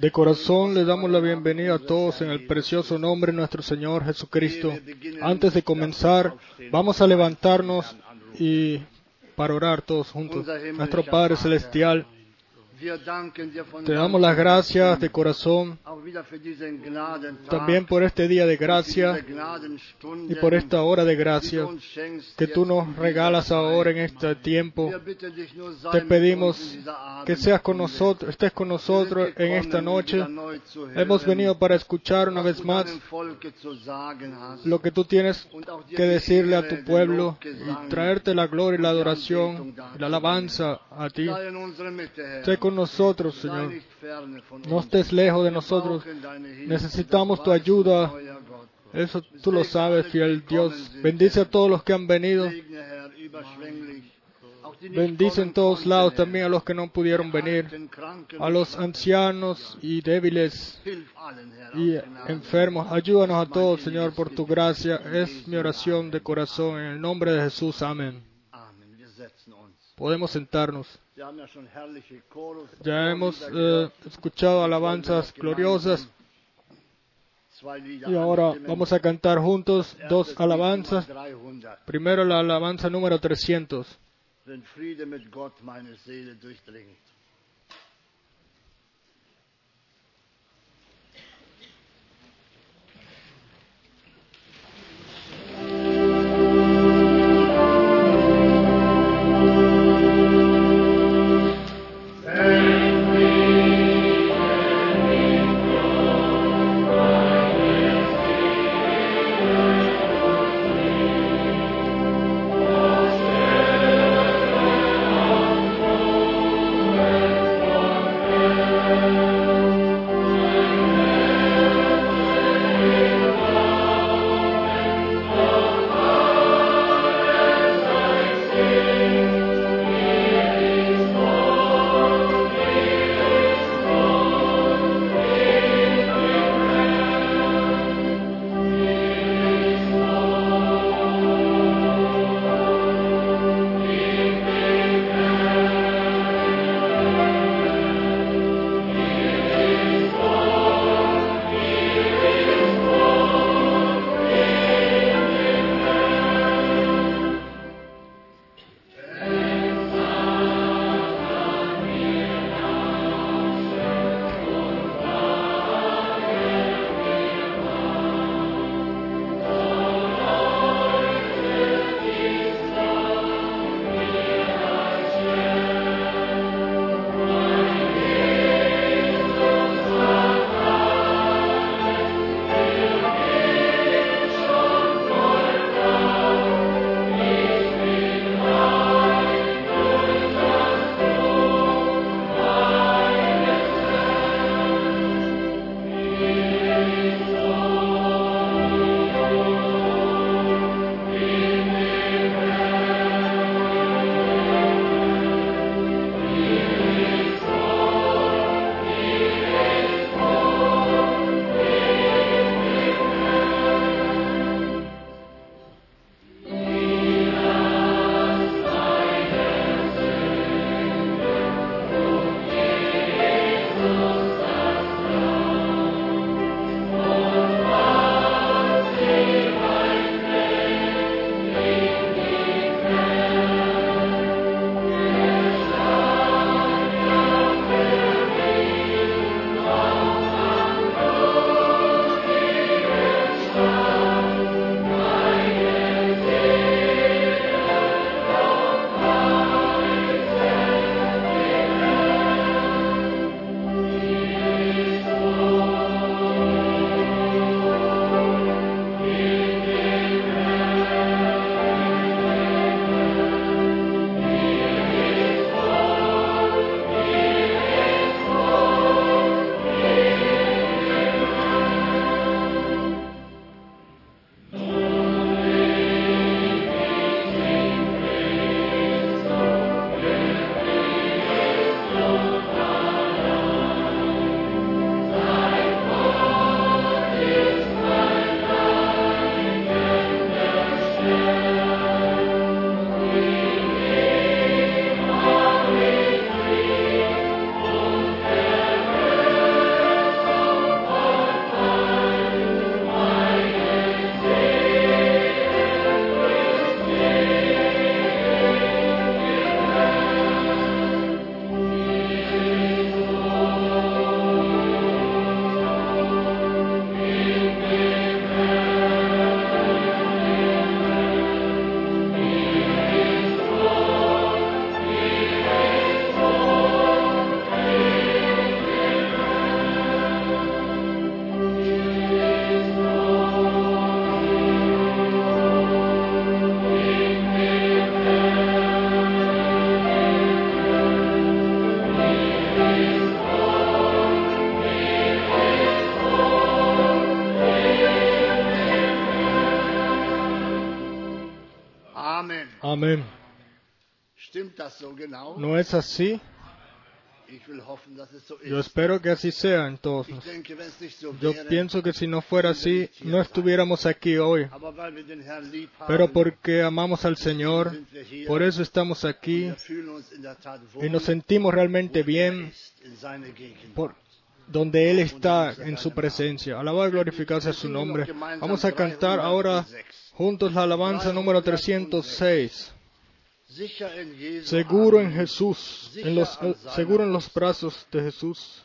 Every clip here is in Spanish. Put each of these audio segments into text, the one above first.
De corazón le damos la bienvenida a todos en el precioso nombre de nuestro Señor Jesucristo. Antes de comenzar, vamos a levantarnos y para orar todos juntos. Nuestro Padre Celestial, te damos las gracias de corazón también por este día de gracia y por esta hora de gracia que tú nos regalas ahora en este tiempo. Te pedimos que seas con nosotros, estés con nosotros en esta noche. Hemos venido para escuchar una vez más lo que tú tienes que decirle a tu pueblo y traerte la gloria y la adoración y la alabanza a ti nosotros, Señor. No estés lejos de nosotros. Necesitamos tu ayuda, Eso tú lo sabes, fiel Dios. Bendice a todos los que han venido. Bendice en todos lados también a los que no pudieron venir, a los ancianos y débiles y enfermos. Ayúdanos a todos, Señor, por tu gracia. Es mi oración de corazón en el nombre de Jesús. Amén. Podemos sentarnos. Ya hemos eh, escuchado alabanzas gloriosas. Y ahora vamos a cantar juntos dos alabanzas. Primero la alabanza número 300. Amén. ¿No es así? Yo espero que así sea entonces. Yo pienso que si no fuera así, no estuviéramos aquí hoy. Pero porque amamos al Señor, por eso estamos aquí y nos sentimos realmente bien por donde Él está en su presencia. Alabado y glorificado sea su nombre. Vamos a cantar ahora juntos la alabanza número 306. Seguro en Jesús, eh, seguro en los brazos de Jesús.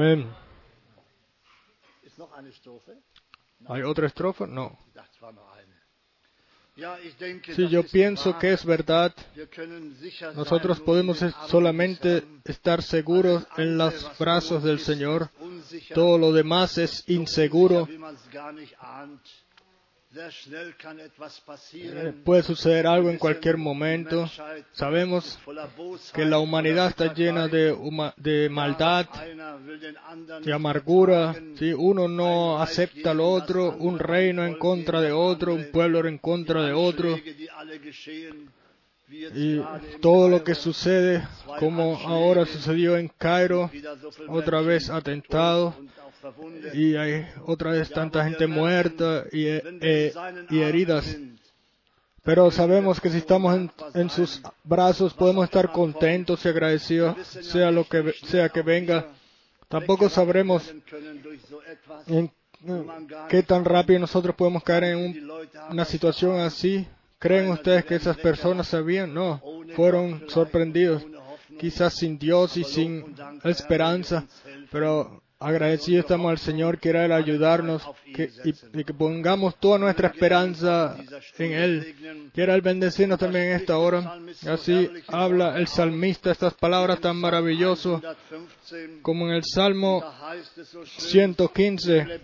Amén. ¿Hay otra estrofa? No. Sí, yo pienso que es verdad. Nosotros podemos solamente estar seguros en los brazos del Señor. Todo lo demás es inseguro. Eh, puede suceder algo en cualquier momento. Sabemos que la humanidad está llena de, de maldad, de amargura. Si Uno no acepta al otro, un reino en contra de otro, un pueblo en contra de otro. Y todo lo que sucede, como ahora sucedió en Cairo, otra vez atentado, y hay otra vez tanta gente muerta y, eh, y heridas. Pero sabemos que si estamos en, en, sus brazos podemos estar contentos y agradecidos, sea lo que sea que venga. Tampoco sabremos en qué tan rápido nosotros podemos caer en un, una situación así. ¿Creen ustedes que esas personas sabían? No, fueron sorprendidos, quizás sin Dios y sin esperanza, pero agradecidos estamos al Señor, quiera Él ayudarnos que, y, que pongamos toda nuestra esperanza en Él. Quiera Él bendecirnos también en esta hora. Así habla el salmista estas palabras tan maravillosas como en el Salmo 115.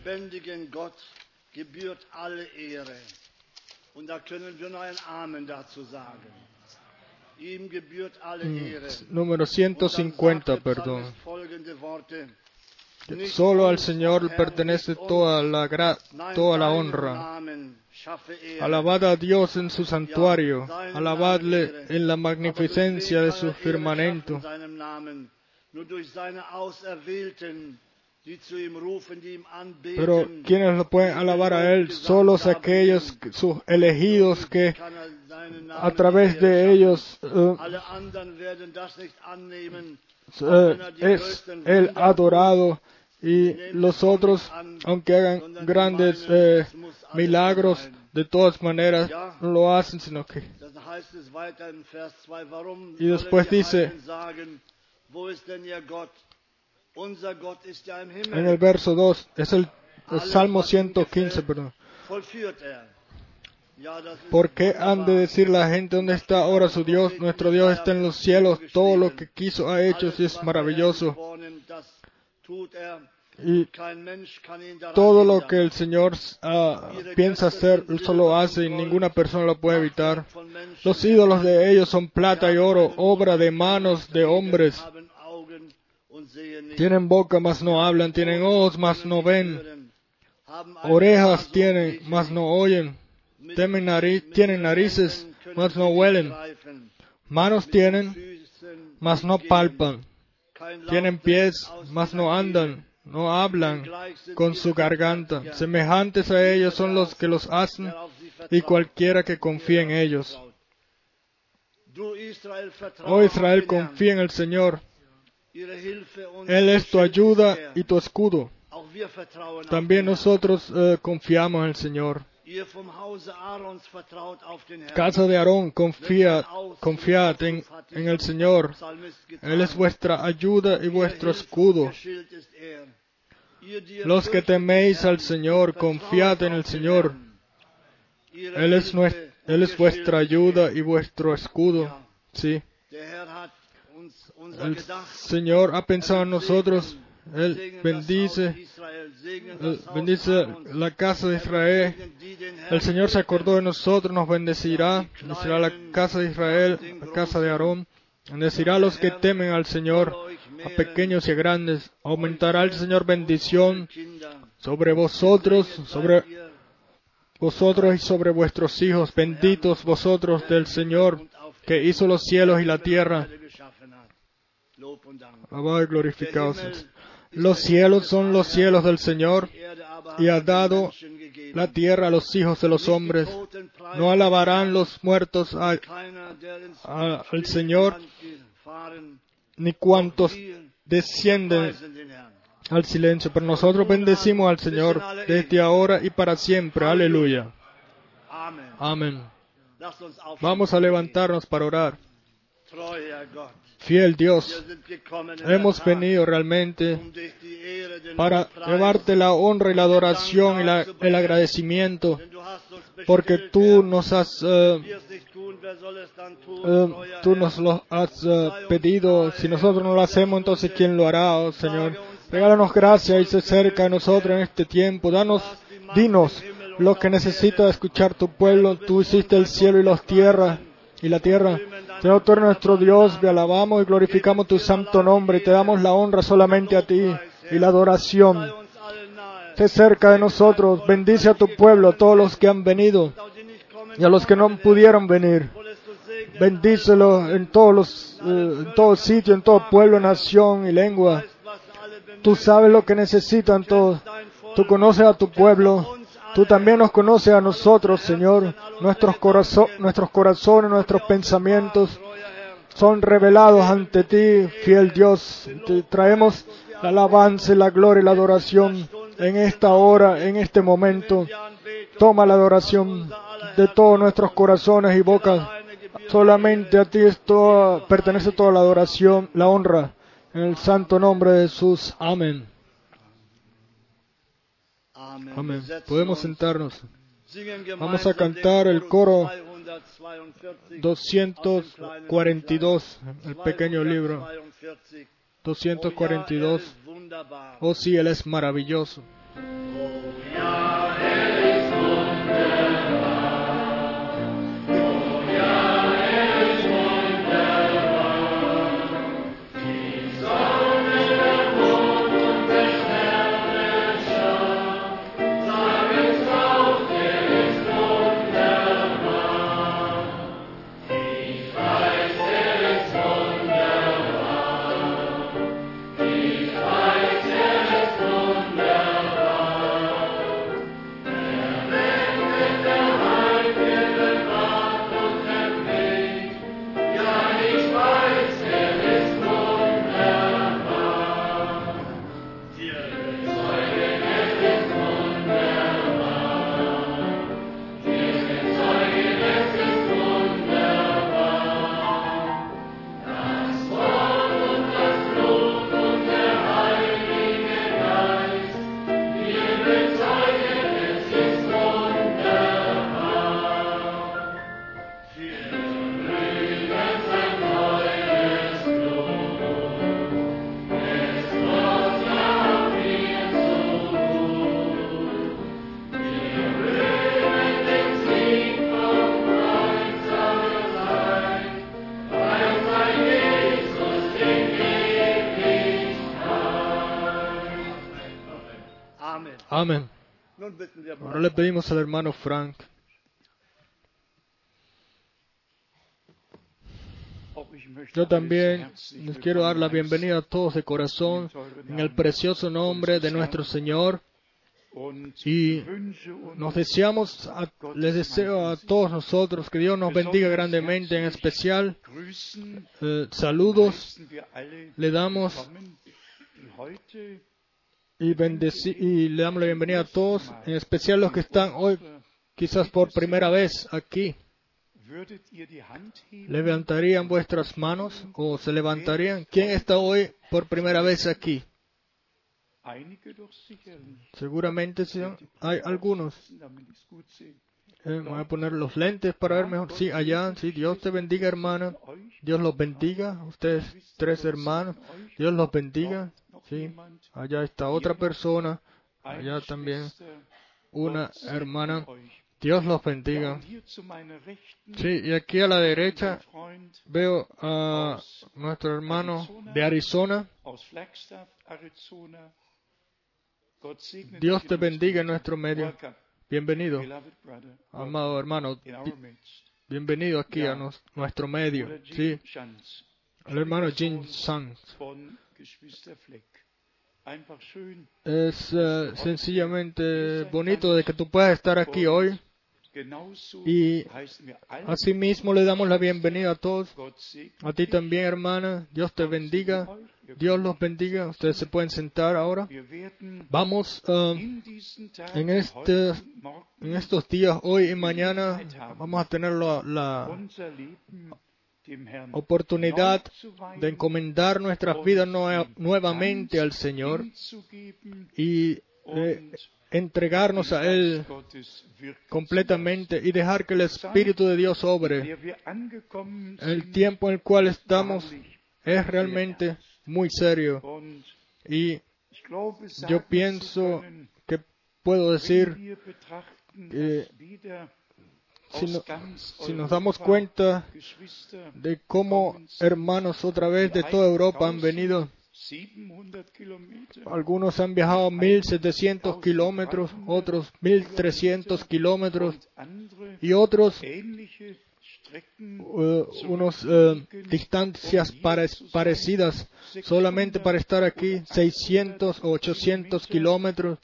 Número 150, perdón. Solo al Señor pertenece toda la, toda la honra. Alabad a Dios en su santuario, alabadle en la magnificencia de su firmamento. Pero quienes lo pueden alabar a Él, solos aquellos, sus elegidos que a través de ellos uh, uh, es el adorado y los otros, aunque hagan grandes eh, milagros, de todas maneras no lo hacen, sino que... Y después dice, en el verso 2, es el, el Salmo 115, perdón. ¿Por qué han de decir la gente dónde está ahora su Dios? Nuestro Dios está en los cielos, todo lo que quiso ha hecho y es maravilloso. Y todo lo que el Señor uh, piensa hacer, solo hace y ninguna persona lo puede evitar. Los ídolos de ellos son plata y oro, obra de manos de hombres. Tienen boca, mas no hablan, tienen ojos, mas no ven. Orejas tienen, mas no oyen. Tienen narices, mas no huelen. Manos tienen, mas no palpan. Tienen pies, mas no andan no hablan con su garganta. Semejantes a ellos son los que los hacen y cualquiera que confíe en ellos. Oh Israel, confía en el Señor. Él es tu ayuda y tu escudo. También nosotros eh, confiamos en el Señor. Casa de Aarón, confía, confiad en, en, el Señor. Él es vuestra ayuda y vuestro escudo. Los que teméis al Señor, confiad en el Señor. Él es, Él es vuestra ayuda y vuestro escudo. Sí. El Señor ha pensado en nosotros. Él bendice, bendice la casa de Israel. El Señor se acordó de nosotros, nos bendecirá. Bendecirá la casa de Israel, la casa de Aarón. Bendecirá a los que temen al Señor, a pequeños y a grandes. Aumentará el Señor bendición sobre vosotros, sobre vosotros y sobre vuestros hijos. Benditos vosotros del Señor que hizo los cielos y la tierra. Alabado y. Los cielos son los cielos del Señor y ha dado la tierra a los hijos de los hombres. No alabarán los muertos al Señor, ni cuantos descienden al silencio. Pero nosotros bendecimos al Señor desde ahora y para siempre. Aleluya. Amén. Vamos a levantarnos para orar. Fiel Dios, hemos venido realmente para llevarte la honra y la adoración y el agradecimiento, porque tú nos has, eh, eh, tú nos lo has eh, pedido. Si nosotros no lo hacemos, entonces ¿quién lo hará, oh Señor? Regálanos gracia y se acerca a nosotros en este tiempo. Danos, dinos lo que necesita escuchar tu pueblo. Tú hiciste el cielo y las tierras y la tierra. Señor, tú eres nuestro Dios, te alabamos y glorificamos tu santo nombre te damos la honra solamente a ti y la adoración. Sé cerca de nosotros, bendice a tu pueblo, a todos los que han venido y a los que no pudieron venir. Bendícelo en todos los, eh, en todo sitio, en todo pueblo, nación y lengua. Tú sabes lo que necesitan todos. Tú conoces a tu pueblo. Tú también nos conoces a nosotros, Señor. Nuestros, nuestros corazones, nuestros pensamientos son revelados ante ti, fiel Dios. Te traemos la alabanza, la gloria y la adoración en esta hora, en este momento. Toma la adoración de todos nuestros corazones y bocas. Solamente a ti pertenece toda la adoración, la honra. En el santo nombre de Jesús. Amén. Amén. Podemos sentarnos. Vamos a cantar el coro 242, el pequeño libro. 242. Oh sí, Él es maravilloso. Amén. Ahora le pedimos al hermano Frank. Yo también les quiero dar la bienvenida a todos de corazón en el precioso nombre de nuestro Señor. Y nos deseamos, les deseo a todos nosotros que Dios nos bendiga grandemente, en especial eh, saludos le damos y, y le damos la bienvenida a todos, en especial los que están hoy quizás por primera vez aquí. ¿Levantarían vuestras manos o se levantarían? ¿Quién está hoy por primera vez aquí? Seguramente hay algunos. Eh, voy a poner los lentes para ver mejor. Sí, allá, sí, Dios te bendiga, hermana. Dios los bendiga. Ustedes tres hermanos. Dios los bendiga. Sí, allá está otra persona, allá también una hermana. Dios los bendiga. Sí, y aquí a la derecha veo a nuestro hermano de Arizona. Dios te bendiga en nuestro medio. Bienvenido, amado hermano. Bienvenido aquí a nuestro medio. Sí, el hermano Jin Sanz. Es eh, sencillamente bonito de que tú puedas estar aquí hoy. Y asimismo le damos la bienvenida a todos. A ti también, hermana. Dios te bendiga. Dios los bendiga. Ustedes se pueden sentar ahora. Vamos eh, en, este, en estos días, hoy y mañana, vamos a tener la oportunidad de encomendar nuestras vidas nuevamente al Señor y entregarnos a Él completamente y dejar que el Espíritu de Dios obre. El tiempo en el cual estamos es realmente muy serio y yo pienso que puedo decir que si, nos damos cuenta de cómo hermanos otra vez de toda Europa han venido, algunos han viajado 1.700 kilómetros, otros 1.300 kilómetros y otros uh, unos uh, distancias parecidas solamente para estar aquí 600 o 800 kilómetros.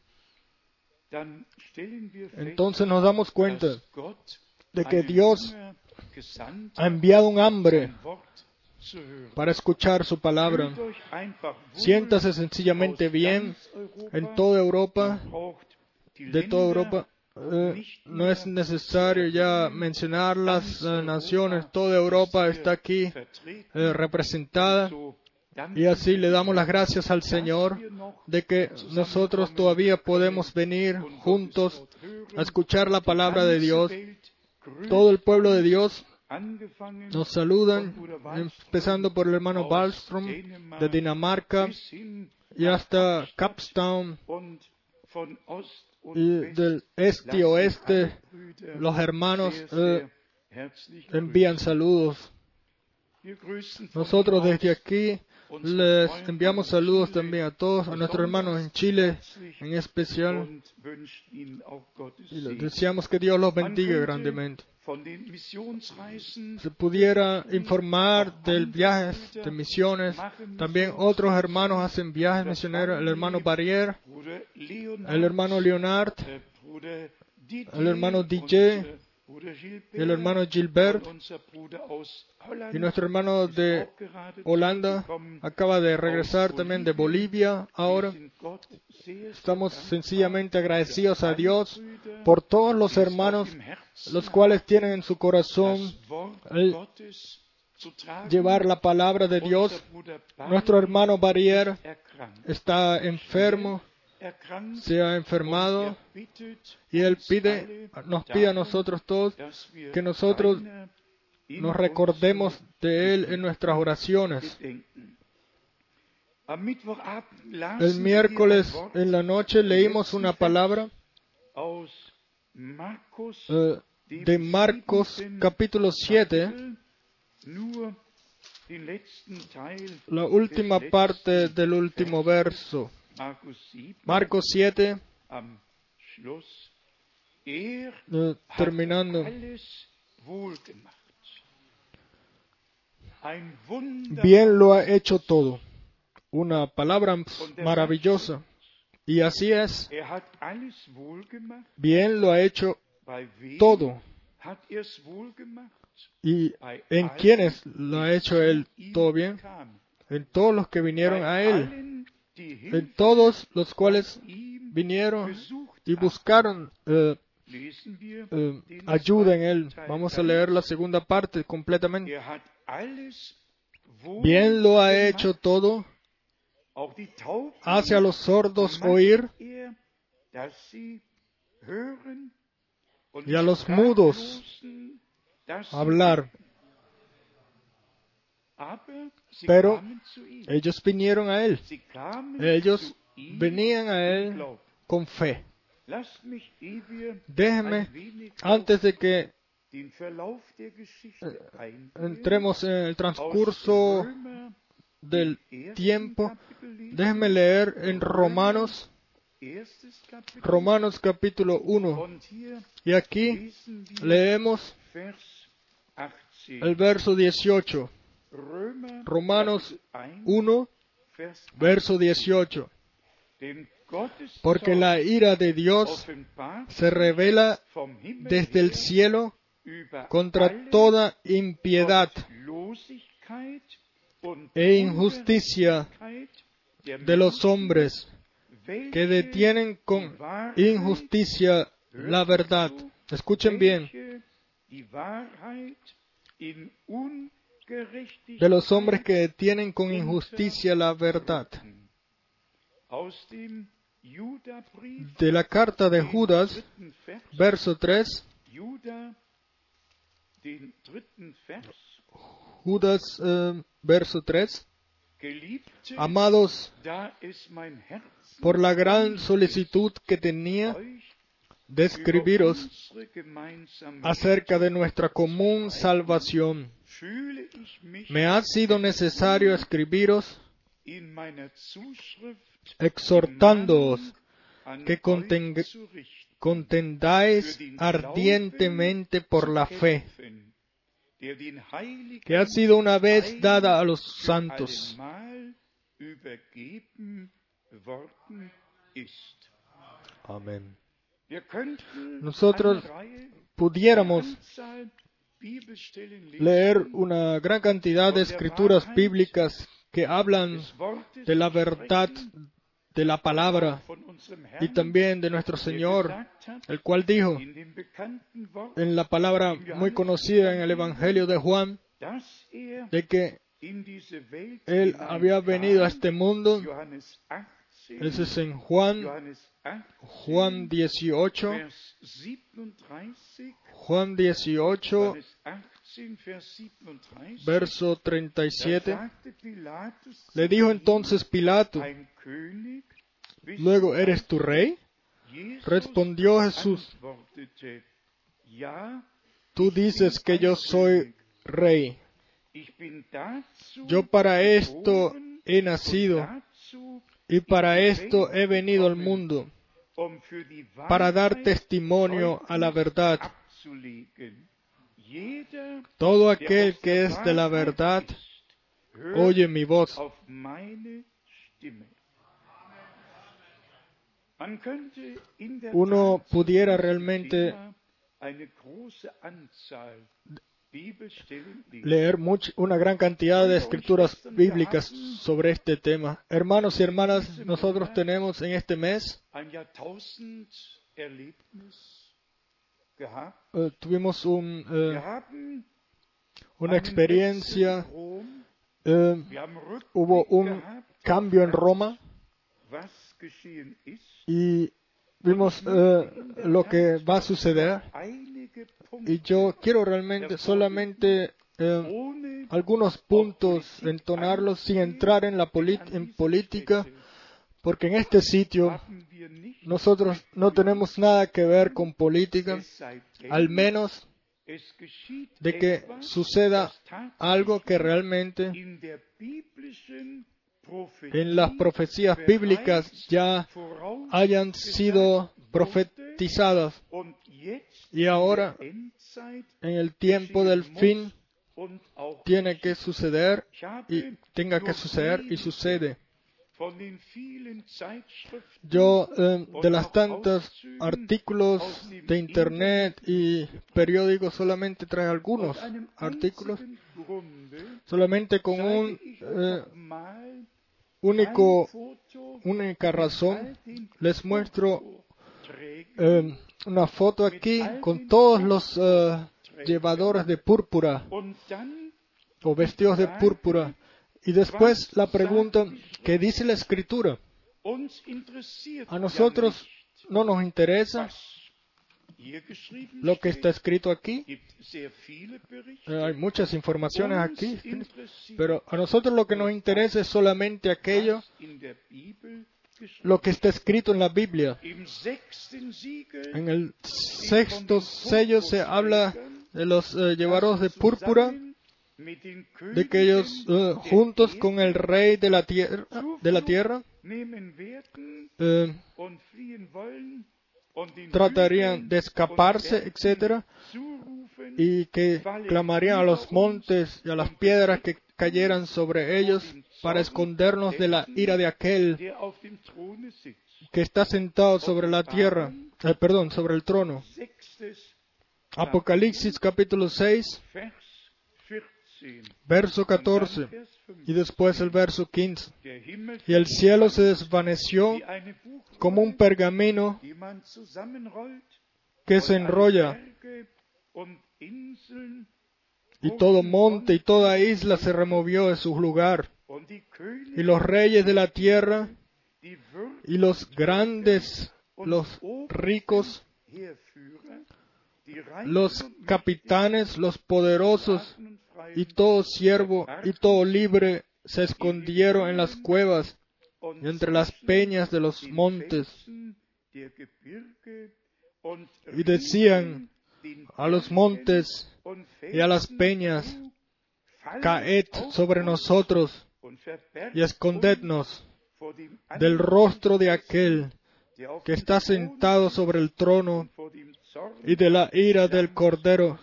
Entonces nos damos cuenta de que Dios ha enviado un hambre para escuchar su palabra. Siéntase sencillamente bien en toda Europa, de toda Europa. Eh, no es necesario ya mencionar las eh, naciones, toda Europa está aquí eh, representada. Y así le damos las gracias al Señor de que nosotros todavía podemos venir juntos a escuchar la palabra de Dios. Todo el pueblo de Dios nos saludan, empezando por el hermano Wallström de Dinamarca y hasta Capstown y del este y oeste. Los hermanos eh, envían saludos. Nosotros desde aquí les enviamos saludos también a todos, a nuestros hermanos en Chile en especial. Y les deseamos que Dios los bendiga grandemente. Se pudiera informar del viaje de misiones. También otros hermanos hacen viajes misioneros. El hermano Barrier, el hermano Leonard, el hermano DJ, el hermano Gilbert y nuestro hermano de Holanda acaba de regresar también de Bolivia ahora. Estamos sencillamente agradecidos a Dios por todos los hermanos los cuales tienen en su corazón llevar la palabra de Dios. Nuestro hermano Barrier está enfermo se ha enfermado y Él pide, nos pide a nosotros todos que nosotros nos recordemos de Él en nuestras oraciones. El miércoles en la noche leímos una palabra eh, de Marcos capítulo 7, la última parte del último verso. Marcos 7, eh, terminando. Bien lo ha hecho todo. Una palabra maravillosa. Y así es. Bien lo ha hecho todo. ¿Y en quiénes lo ha hecho Él todo bien? En todos los que vinieron a Él en todos los cuales vinieron y buscaron eh, eh, ayuda en Él. Vamos a leer la segunda parte completamente. Bien lo ha hecho todo. Hace a los sordos oír y a los mudos hablar. Pero ellos vinieron a Él. Ellos venían a Él con fe. Déjeme, antes de que eh, entremos en el transcurso del tiempo, déjeme leer en Romanos, Romanos capítulo 1. Y aquí leemos el verso 18. Romanos 1, verso 18. Porque la ira de Dios se revela desde el cielo contra toda impiedad e injusticia de los hombres que detienen con injusticia la verdad. Escuchen bien de los hombres que detienen con injusticia la verdad. De la carta de Judas, verso 3, Judas, eh, verso 3, Amados, por la gran solicitud que tenía de escribiros acerca de nuestra común salvación, me ha sido necesario escribiros exhortándoos que contendáis ardientemente por la fe que ha sido una vez dada a los santos. Amén. nosotros pudiéramos leer una gran cantidad de escrituras bíblicas que hablan de la verdad de la palabra y también de nuestro Señor, el cual dijo en la palabra muy conocida en el Evangelio de Juan, de que Él había venido a este mundo. Ese es en Juan, Juan 18, Juan 18, verso 37. Le dijo entonces Pilato, luego, ¿eres tu rey? Respondió Jesús, tú dices que yo soy rey. Yo para esto he nacido y para esto he venido al mundo, para dar testimonio a la verdad. Todo aquel que es de la verdad oye mi voz. Uno pudiera realmente leer una gran cantidad de escrituras bíblicas sobre este tema. Hermanos y hermanas, nosotros tenemos en este mes eh, tuvimos un, eh, una experiencia, eh, hubo un cambio en Roma y vimos lo que va a suceder. Y yo quiero realmente solamente algunos puntos entonarlos sin entrar en la en política porque en este sitio nosotros no tenemos nada que ver con política, al menos de que suceda algo que realmente en las profecías bíblicas ya hayan sido profetizadas y ahora en el tiempo del fin tiene que suceder y tenga que suceder y sucede. Yo, eh, de las tantas artículos de Internet y periódicos, solamente trae algunos artículos, solamente con un eh, único, única razón, les muestro eh, una foto aquí con todos los llevadores de púrpura o vestidos de púrpura. Y después la pregunta, ¿qué dice la escritura? A nosotros no nos interesa lo que está escrito aquí. Eh, hay muchas informaciones aquí, pero a nosotros lo que nos interesa es solamente aquello, lo que está escrito en la Biblia. En el sexto sello se habla de los eh, llevaros de púrpura de que ellos eh, juntos con el rey de la tierra, de la tierra eh, tratarían de escaparse, etc. Y que clamarían a los montes y a las piedras que cayeran sobre ellos para escondernos de la ira de aquel que está sentado sobre la tierra, eh, perdón, sobre el trono. Apocalipsis capítulo 6, verso 14 y después el verso 15. Y el cielo se desvaneció como un pergamino que se enrolla y todo monte y toda isla se removió de su lugar. Y los reyes de la tierra y los grandes, los ricos, los capitanes, los poderosos y todo siervo y todo libre se escondieron en las cuevas y entre las peñas de los montes. Y decían a los montes y a las peñas, caed sobre nosotros y escondednos del rostro de aquel que está sentado sobre el trono y de la ira del Cordero,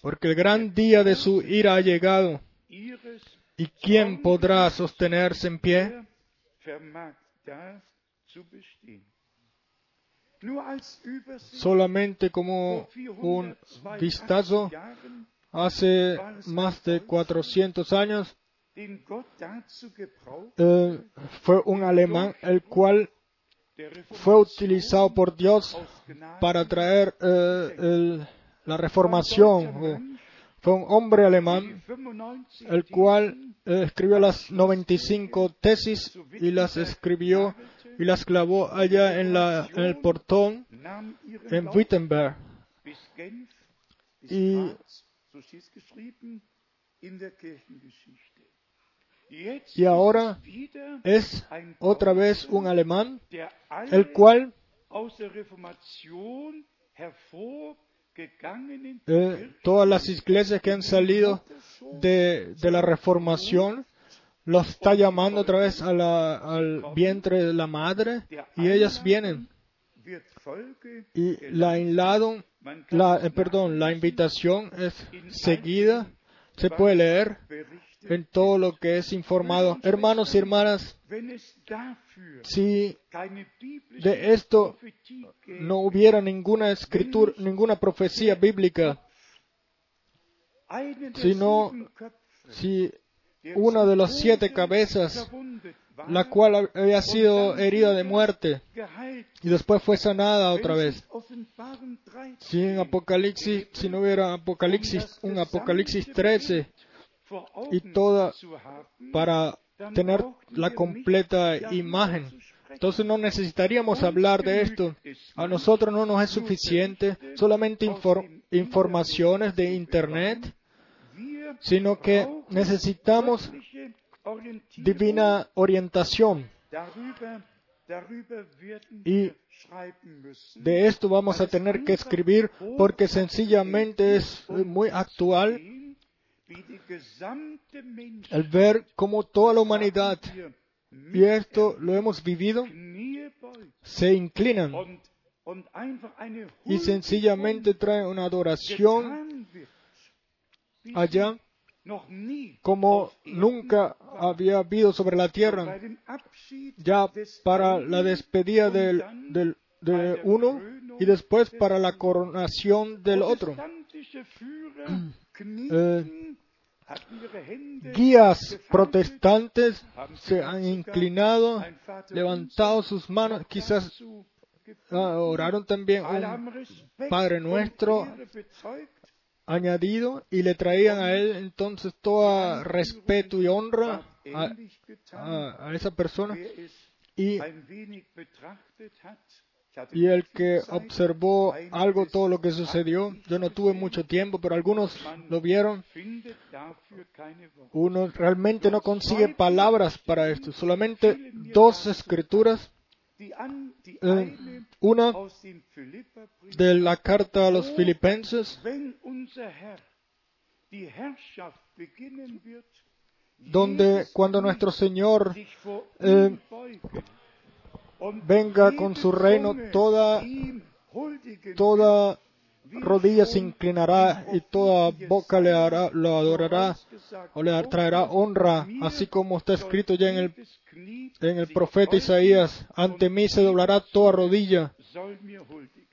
porque el gran día de su ira ha llegado. ¿Y quién podrá sostenerse en pie? solamente como un vistazo, hace más de 400 años eh, fue un alemán el cual fue utilizado por Dios para traer eh, la reformación. Fue un hombre alemán el cual eh, escribió las 95 tesis y las escribió y las clavó allá en, la, en el portón en Wittenberg. Y y ahora es otra vez un alemán, el cual eh, todas las iglesias que han salido de, la reformación los está llamando otra vez al vientre de la madre y ellas vienen. Y la, eh, la invitación es seguida, se puede leer en todo lo que es informado. Hermanos y hermanas, si de esto no hubiera ninguna escritura, ninguna profecía bíblica, sino si una de las siete cabezas, la cual había sido herida de muerte y después fue sanada otra vez. Si en Apocalipsis, si no hubiera Apocalipsis, un Apocalipsis 13 y toda para tener la completa imagen. Entonces no necesitaríamos hablar de esto. A nosotros no nos es suficiente solamente informaciones de Internet, sino que necesitamos divina orientación. Y de esto vamos a tener que escribir porque sencillamente es muy actual el ver cómo toda la humanidad, y esto lo hemos vivido, se inclinan y sencillamente traen una adoración allá como nunca había habido sobre la tierra. Ya para la despedida del, del, de uno y después para la coronación del otro. Eh, guías protestantes se han inclinado, levantado sus manos, quizás ah, oraron también un Padre nuestro añadido y le traían a él entonces todo respeto y honra a, a esa persona. Y y el que observó algo, todo lo que sucedió. Yo no tuve mucho tiempo, pero algunos lo vieron. Uno realmente no consigue palabras para esto, solamente dos escrituras. Eh, una de la carta a los filipenses, donde cuando nuestro Señor eh, venga con su reino, toda, toda rodilla se inclinará y toda boca le hará, lo adorará o le traerá honra, así como está escrito ya en el, en el profeta Isaías, ante mí se doblará toda rodilla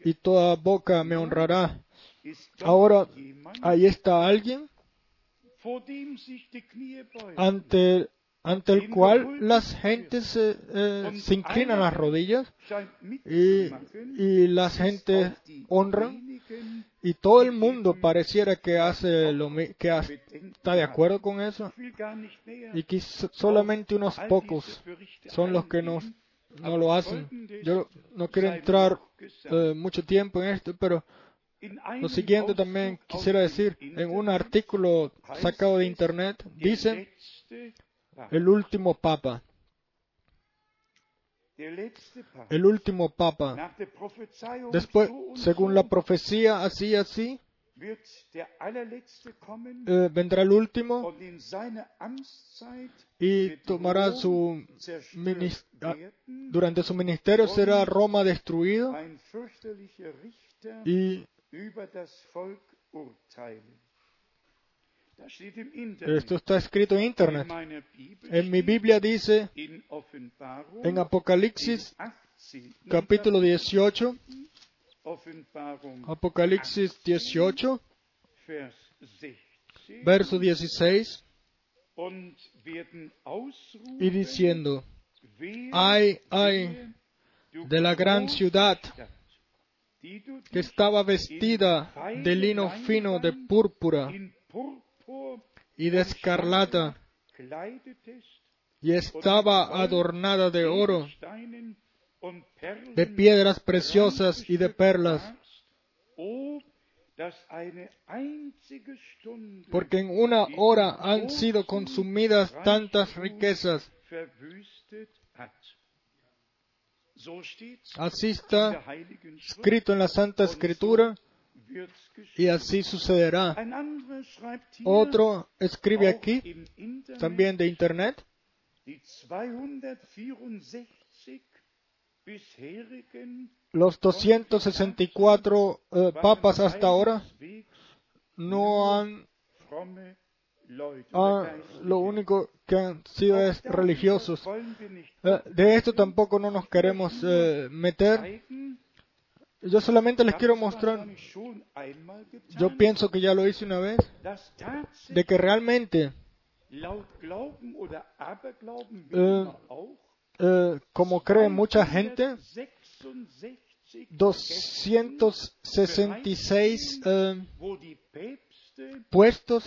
y toda boca me honrará. Ahora, ahí está alguien ante ante el cual las gentes eh, se inclinan las rodillas y, y las gentes honran y todo el mundo pareciera que hace lo que está de acuerdo con eso. Y que solamente unos pocos son los que no, no lo hacen. Yo no quiero entrar eh, mucho tiempo en esto, pero lo siguiente también quisiera decir, en un artículo sacado de internet, dice el último papa. El último papa. Después, según la profecía, así, así, eh, vendrá el último y tomará su ah, durante su ministerio será Roma destruido y esto está escrito en Internet. En mi Biblia dice, en Apocalipsis capítulo 18, Apocalipsis 18, verso 16, y diciendo, ay, ay, de la gran ciudad que estaba vestida de lino fino de púrpura y de escarlata, y estaba adornada de oro, de piedras preciosas y de perlas. Porque en una hora han sido consumidas tantas riquezas. Así está escrito en la Santa Escritura y así sucederá. Otro escribe aquí, también de Internet, los 264 eh, papas hasta ahora no han, lo único que han sido es religiosos. Eh, de esto tampoco no nos queremos eh, meter. Yo solamente les quiero mostrar, yo pienso que ya lo hice una vez, de que realmente eh, como cree mucha gente, 266 eh, puestos,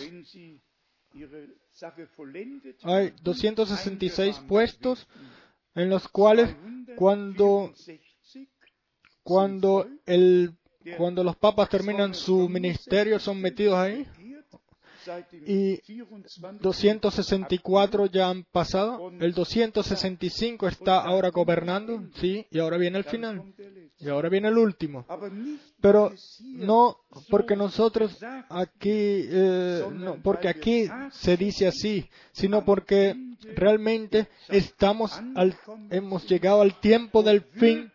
hay 266 puestos en los cuales cuando, cuando, el, cuando los papas terminan su ministerio son metidos ahí y 264 ya han pasado. El 265 está ahora gobernando, sí, y ahora viene el final. Y ahora viene el último. Pero no porque nosotros aquí, eh, no, porque aquí se dice así, sino porque realmente estamos al, hemos llegado al tiempo del fin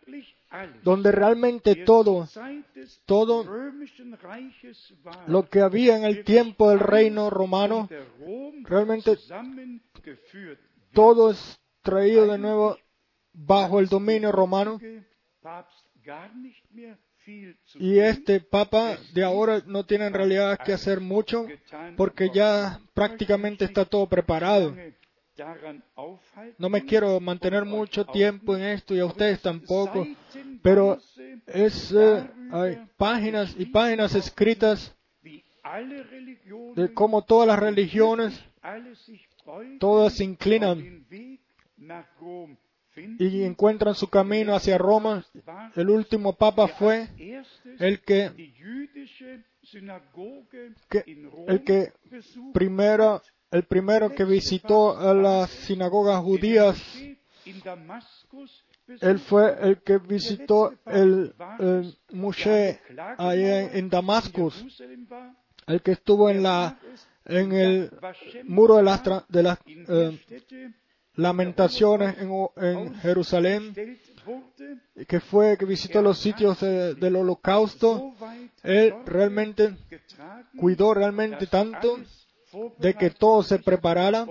donde realmente todo, todo lo que había en el tiempo del reino romano, realmente todo es traído de nuevo bajo el dominio romano. Y este Papa de ahora no tiene en realidad que hacer mucho porque ya prácticamente está todo preparado. No me quiero mantener mucho tiempo en esto y a ustedes tampoco, pero es, eh, hay páginas y páginas escritas de cómo todas las religiones, todas se inclinan y encuentran su camino hacia Roma. El último papa fue el que, el que primero el primero que visitó a las sinagogas judías, él fue el que visitó el, el Moshe allá en, Damascus, el que estuvo en la en el muro de las, de las eh, lamentaciones en, en, Jerusalén, que fue que visitó los sitios del holocausto, él realmente cuidó realmente tanto de que todo se preparara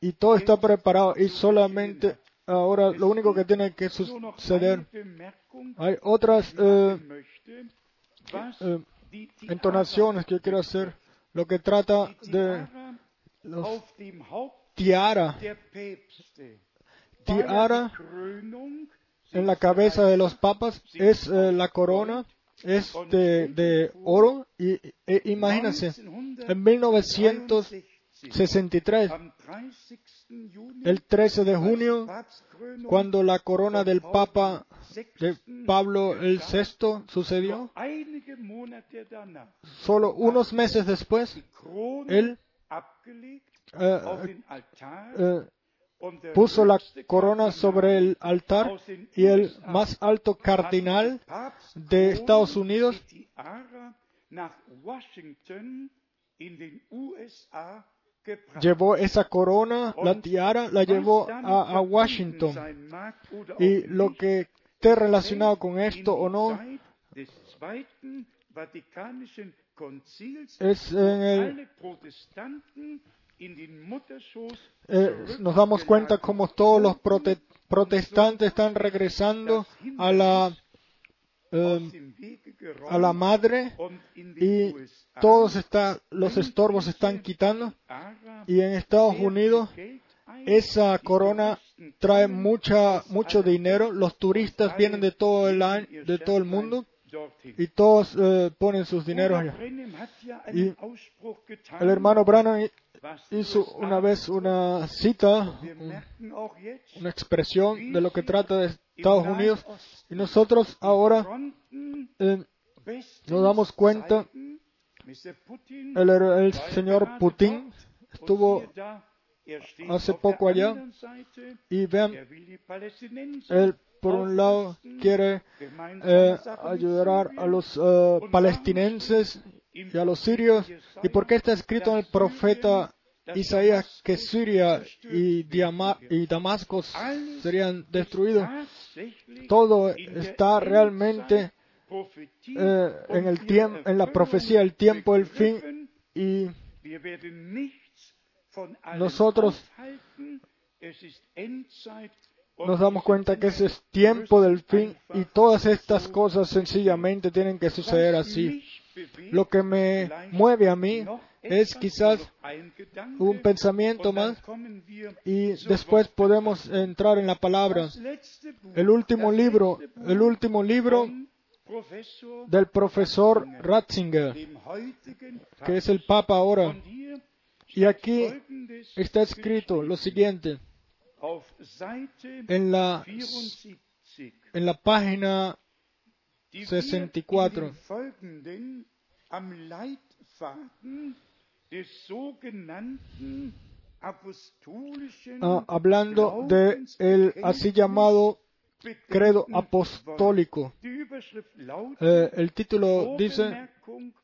y todo está preparado y solamente ahora lo único que tiene que suceder. Hay otras eh, eh, entonaciones que quiero hacer, lo que trata de los tiara. Tiara en la cabeza de los papas es eh, la corona es de, oro y e, imagínense, en 1963, el 13 de junio, cuando la corona del Papa de Pablo el VI sucedió, solo unos meses después, él puso la corona sobre el altar y el más alto cardinal de Estados Unidos llevó esa corona, la tiara, la llevó a, Washington. Y lo que esté relacionado con esto o no, es en el eh, nos damos cuenta como todos los protestantes están regresando a la eh, a la madre y todos está, los estorbos están quitando y en Estados Unidos esa corona trae mucha, mucho dinero. Los turistas vienen de todo el, de todo el mundo y todos eh, ponen sus dineros allá. Y el hermano Branham hizo una vez una cita, una expresión de lo que trata de Estados Unidos y nosotros ahora eh, nos damos cuenta, el, el señor Putin estuvo hace poco allá y vean, él por un lado quiere eh, ayudar a los eh, palestinenses y a los sirios. ¿Y por qué está escrito en el profeta Isaías que Siria y, y Damasco serían destruidos? Todo está realmente eh, en, el tiempo, en la profecía, el tiempo, el fin y nosotros nos damos cuenta que ese es tiempo del fin y todas estas cosas sencillamente tienen que suceder así. Lo que me mueve a mí es quizás un pensamiento más y después podemos entrar en la palabra. El último libro, el último libro del profesor Ratzinger, que es el Papa ahora. Y aquí está escrito lo siguiente. En la, en la página 64. Ah, hablando de el así llamado credo apostólico. Eh, el título dice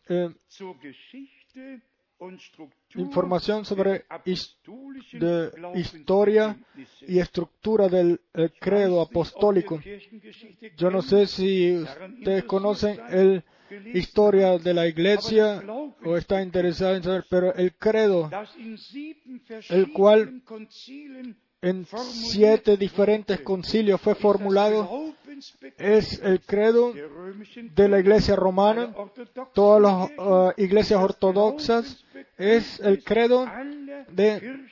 eh, información sobre historia y estructura del credo apostólico. Yo no sé si ustedes conocen la historia de la iglesia o está interesado en saber, pero el credo, el cual en siete diferentes concilios fue formulado, es el credo de la iglesia romana, todas las uh, iglesias ortodoxas, es el credo de,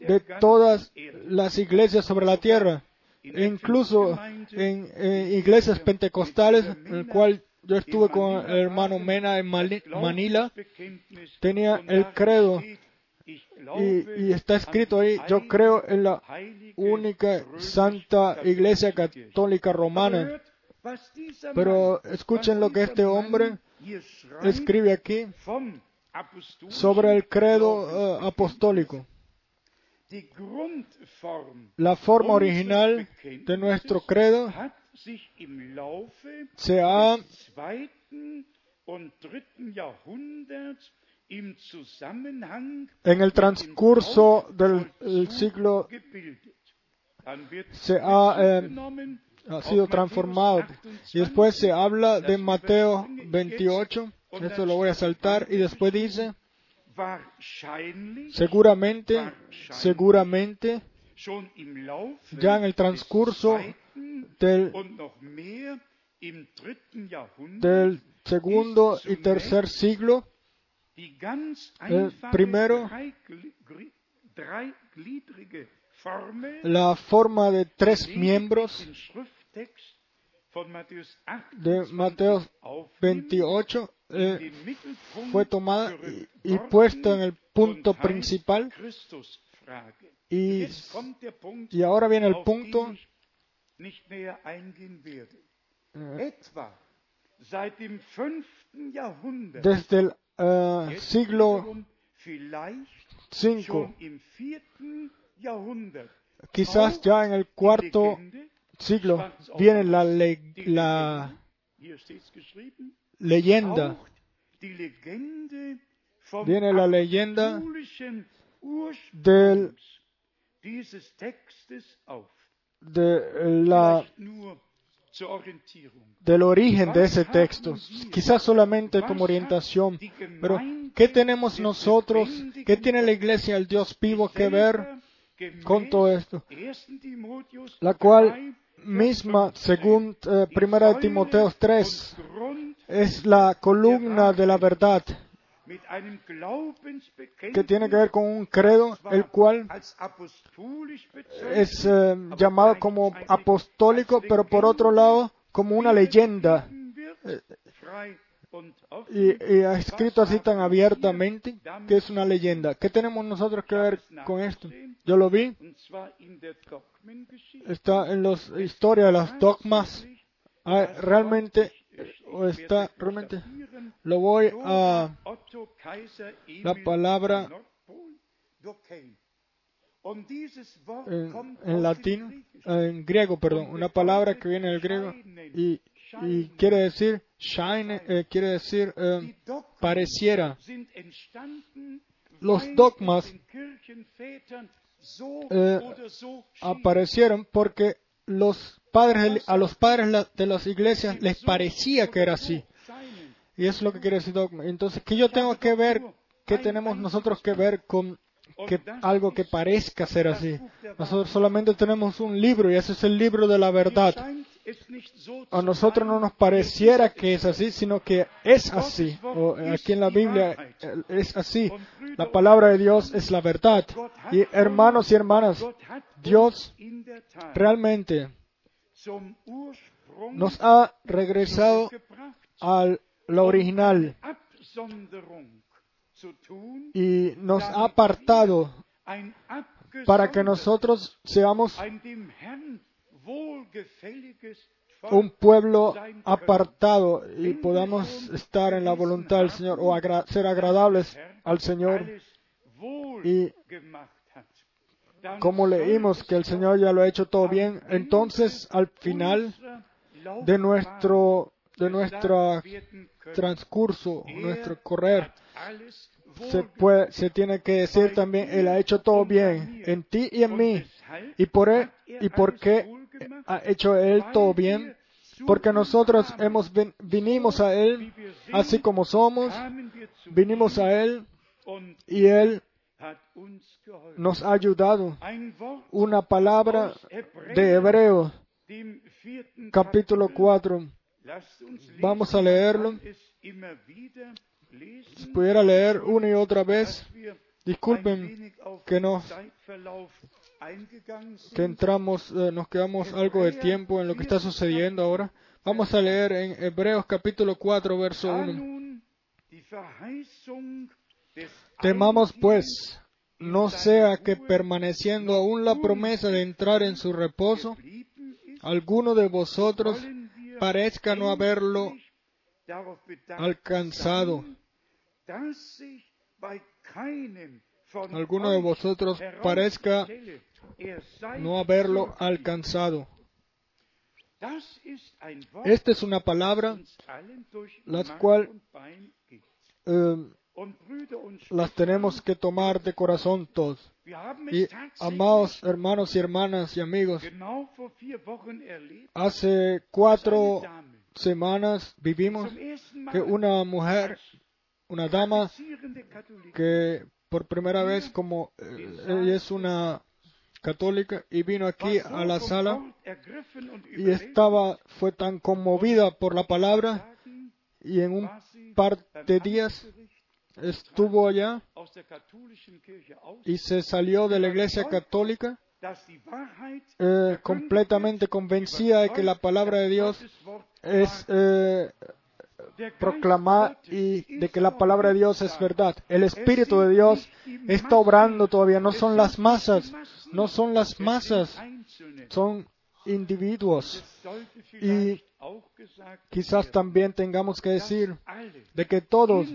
de todas las iglesias sobre la tierra, incluso en, iglesias pentecostales, en el cual yo estuve con el hermano Mena en Manila, tenía el credo y, está escrito ahí, yo creo en la única santa iglesia católica romana. Pero escuchen lo que este hombre escribe aquí sobre el credo eh, apostólico. La forma original de nuestro credo se ha en el transcurso del siglo se ha, eh, ha, sido transformado. Y después se habla de Mateo 28, esto lo voy a saltar, y después dice, seguramente, seguramente, ya en el transcurso del, del segundo y tercer siglo, el primero, la forma de tres miembros de Mateo 28 eh, fue tomada y, puesta en el punto principal. Y, y ahora viene el punto eh, desde el uh, siglo V, quizás ya en el cuarto siglo, viene la, le, la leyenda, viene la leyenda del, de la del origen de ese texto, quizás solamente como orientación, pero ¿Qué tenemos nosotros? ¿Qué tiene la iglesia, el Dios vivo, que ver con todo esto? La cual misma, según eh, Primera de Timoteo 3, es la columna de la verdad que tiene que ver con un credo, el cual es eh, llamado como apostólico, pero por otro lado como una leyenda. y, y, ha escrito así tan abiertamente que es una leyenda. ¿Qué tenemos nosotros que ver con esto? Yo lo vi. Está en la historia de los dogmas. Ah, realmente está realmente lo voy a la palabra en, latín, en griego, perdón, una palabra que viene del griego y, y quiere decir shine, eh, quiere decir eh, pareciera. Los dogmas eh, aparecieron porque los padres, a los padres de las iglesias les parecía que era así. Y es lo que quiere decir dogma. Entonces, ¿qué yo tengo que ver? ¿Qué tenemos nosotros que ver con que algo que parezca ser así? Nosotros solamente tenemos un libro y ese es el libro de la verdad. A nosotros no nos pareciera que es así, sino que es así. O aquí en la Biblia eh, es así. La palabra de Dios es la verdad. Y hermanos y hermanas, Dios realmente nos ha regresado a lo original y nos ha apartado para que nosotros seamos un pueblo apartado y podamos estar en la voluntad del Señor o ser agradables al Señor. Y como leímos que el Señor ya lo ha hecho todo bien, entonces al final de nuestro de nuestro transcurso, nuestro correr, se, puede, se tiene que decir también, Él ha hecho todo bien en ti y en mí. ¿Y por, él, y por qué ha hecho Él todo bien? Porque nosotros hemos vinimos a Él así como somos, vinimos a Él y Él nos ha ayudado. Una palabra de Hebreo, capítulo 4. Vamos a leerlo. Si pudiera leer una y otra vez, disculpen que nos que entramos, eh, nos quedamos algo de tiempo en lo que está sucediendo ahora. Vamos a leer en Hebreos capítulo 4, verso 1. Temamos pues, no sea que permaneciendo aún la promesa de entrar en su reposo, alguno de vosotros parezca no haberlo alcanzado. Alguno de vosotros parezca no haberlo alcanzado. Esta es una palabra la cual eh, las tenemos que tomar de corazón todos. Y amados hermanos y hermanas y amigos, hace cuatro semanas vivimos que una mujer, una dama que por primera vez como eh, es una católica y vino aquí a la sala y estaba fue tan conmovida por la palabra y en un par de días estuvo allá y se salió de la iglesia católica eh, completamente convencida de que la palabra de Dios es eh, proclamar y de que la palabra de Dios es verdad. El Espíritu de Dios está obrando todavía, no son las masas, no son las masas, son individuos. Y quizás también tengamos que decir de que todos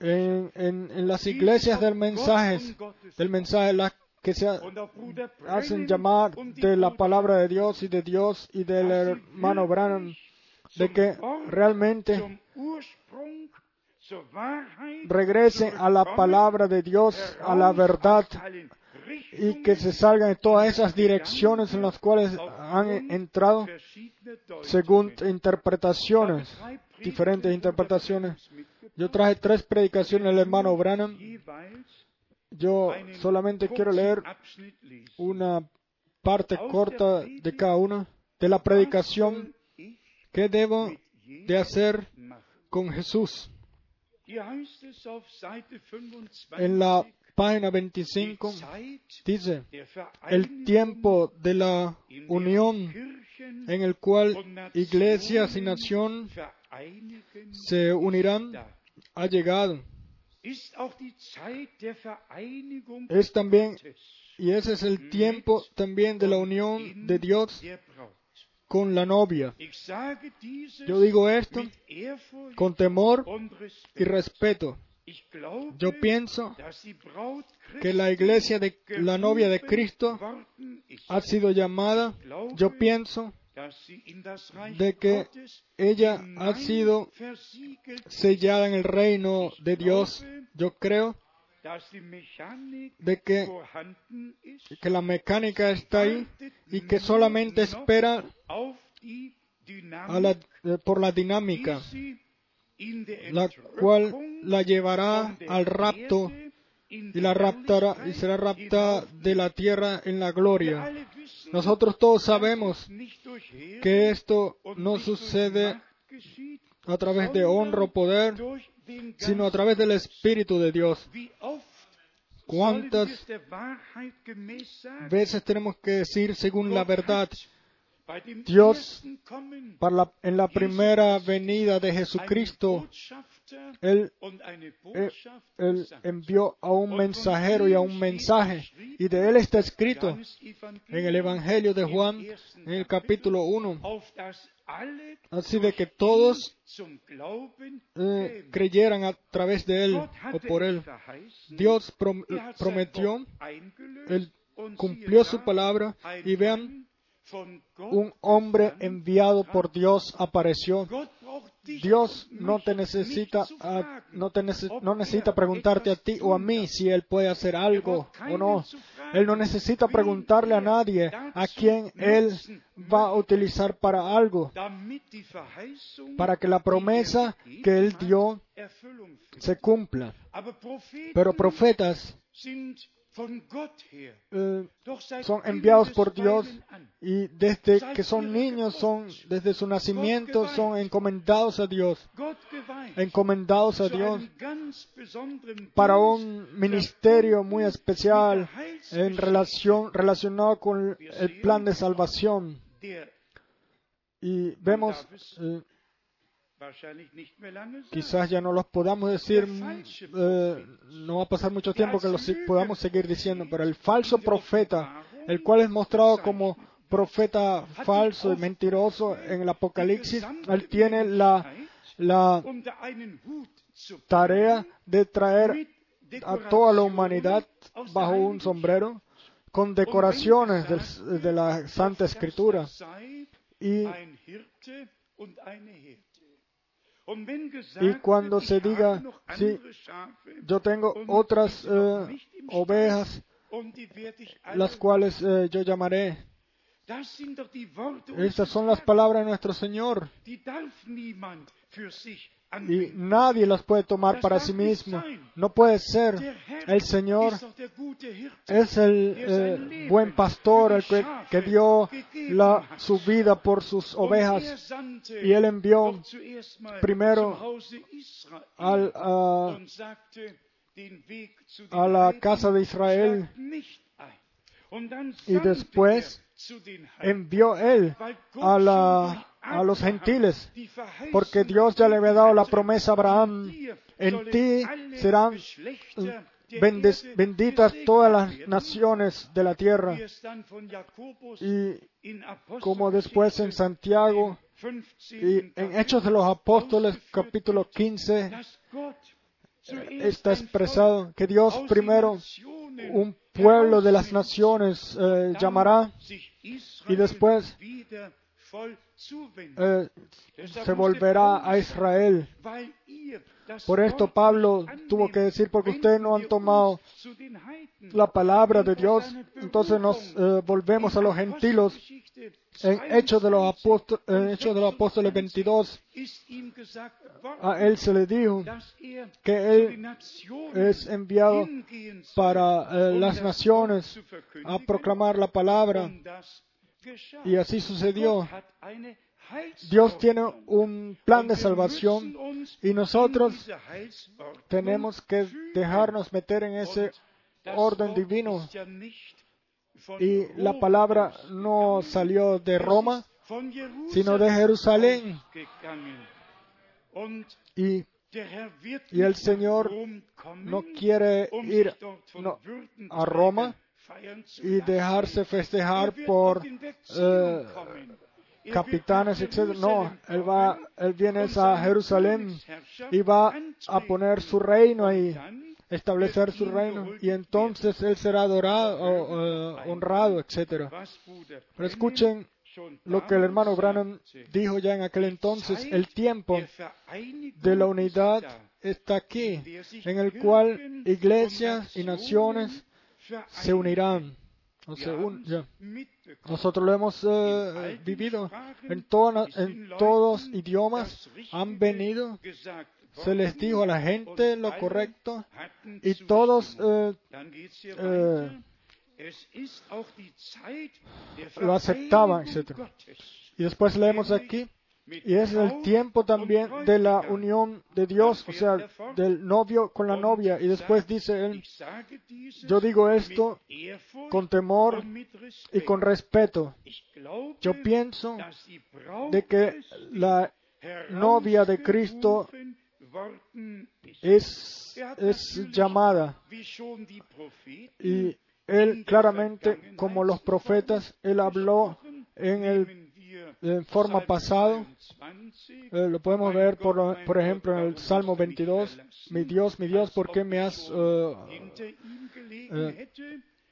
en, las iglesias del mensaje, del mensaje la, que se hacen llamar de la palabra de Dios y de Dios y del hermano Branham, de que realmente regresen a la palabra de Dios, a la verdad, y que se salgan de todas esas direcciones en las cuales han entrado según interpretaciones, diferentes interpretaciones. Yo traje tres predicaciones del hermano Branham. Yo solamente quiero leer una parte corta de cada una de la predicación que debo de hacer con Jesús. En la página 25 dice, el tiempo de la unión en el cual iglesias y nación se unirán ha llegado. Es también, y ese es el tiempo también de la unión de Dios con la novia. Yo digo esto con temor y respeto. Yo pienso que la iglesia de la novia de Cristo ha sido llamada. Yo pienso de que ella ha sido sellada en el reino de Dios. Yo creo de que, que la mecánica está ahí y que solamente espera eh, por la dinámica, la cual la llevará al rapto y la raptará y será raptada de la tierra en la gloria. Nosotros todos sabemos que esto no sucede a través de honra o poder, sino a través del Espíritu de Dios. ¿Cuántas veces tenemos que decir según la verdad? Dios, en la primera venida de Jesucristo, él, él, envió a un mensajero y a un mensaje, y de él está escrito en el Evangelio de Juan, en el capítulo 1, así de que todos eh, creyeran a través de él o por él. Dios prometió, él cumplió su palabra, y vean, un hombre enviado por Dios apareció. Dios no te necesita, no, te no necesita preguntarte a ti o a mí si Él puede hacer algo o no. Él no necesita preguntarle a nadie a quien Él va a utilizar para algo, para que la promesa que Él dio se cumpla. Pero profetas eh, son enviados por Dios y desde que son niños, son desde su nacimiento, son encomendados a Dios, encomendados a Dios para un ministerio muy especial en relación relacionado con el plan de salvación. Y vemos eh, Quizás ya no los podamos decir, eh, no va a pasar mucho tiempo que los podamos seguir diciendo, pero el falso profeta, el cual es mostrado como profeta falso y mentiroso en el Apocalipsis, él tiene la, la tarea de traer a toda la humanidad bajo un sombrero con decoraciones de la Santa Escritura. Y y cuando se diga, sí, yo tengo otras eh, ovejas, las cuales eh, yo llamaré. Estas son las palabras de nuestro Señor. Y nadie las puede tomar para sí mismo. No puede ser. El Señor es el eh, buen pastor, el que, dio la, su vida por sus ovejas. Y Él envió primero al, a la casa de Israel y después envió Él a la a los gentiles, porque Dios ya le había dado la promesa a Abraham, en ti serán benditas todas las naciones de la tierra. Y como después en Santiago y en Hechos de los Apóstoles capítulo 15 está expresado que Dios primero un pueblo de las naciones eh, llamará y después eh, se volverá a Israel. Por esto Pablo tuvo que decir, porque ustedes no han tomado la palabra de Dios, entonces nos eh, volvemos a los gentiles. En Hechos de los, Apóstoles, en Hechos de los Apóstoles 22, a él se le dijo que él es enviado para eh, las naciones a proclamar la palabra y así sucedió. Dios tiene un plan de salvación y nosotros tenemos que dejarnos meter en ese orden divino. Y la palabra no salió de Roma, sino de Jerusalén. Y, y el Señor no quiere ir a Roma y dejarse festejar por eh, capitanes, etc. No, él va, él viene a Jerusalén y va a poner su reino ahí, establecer su reino, y entonces él será adorado, eh, honrado, etc. Pero escuchen lo que el hermano Branham dijo ya en aquel entonces, el tiempo de la unidad está aquí, en el cual iglesias y naciones se unirán. Nosotros lo hemos eh, vivido en, en todos idiomas, han venido, se les dijo a la gente lo correcto y todos eh, eh, lo aceptaban, etc. Y después leemos aquí, y es el tiempo también de la unión de Dios, o sea, del novio con la novia. Y después dice él, yo digo esto con temor y con respeto. Yo pienso de que la novia de Cristo es, es llamada. Y él claramente, como los profetas, él habló en el en forma pasado. Eh, lo podemos ver, por, por, ejemplo, en el Salmo 22. Mi Dios, mi Dios, ¿por qué me has uh, uh,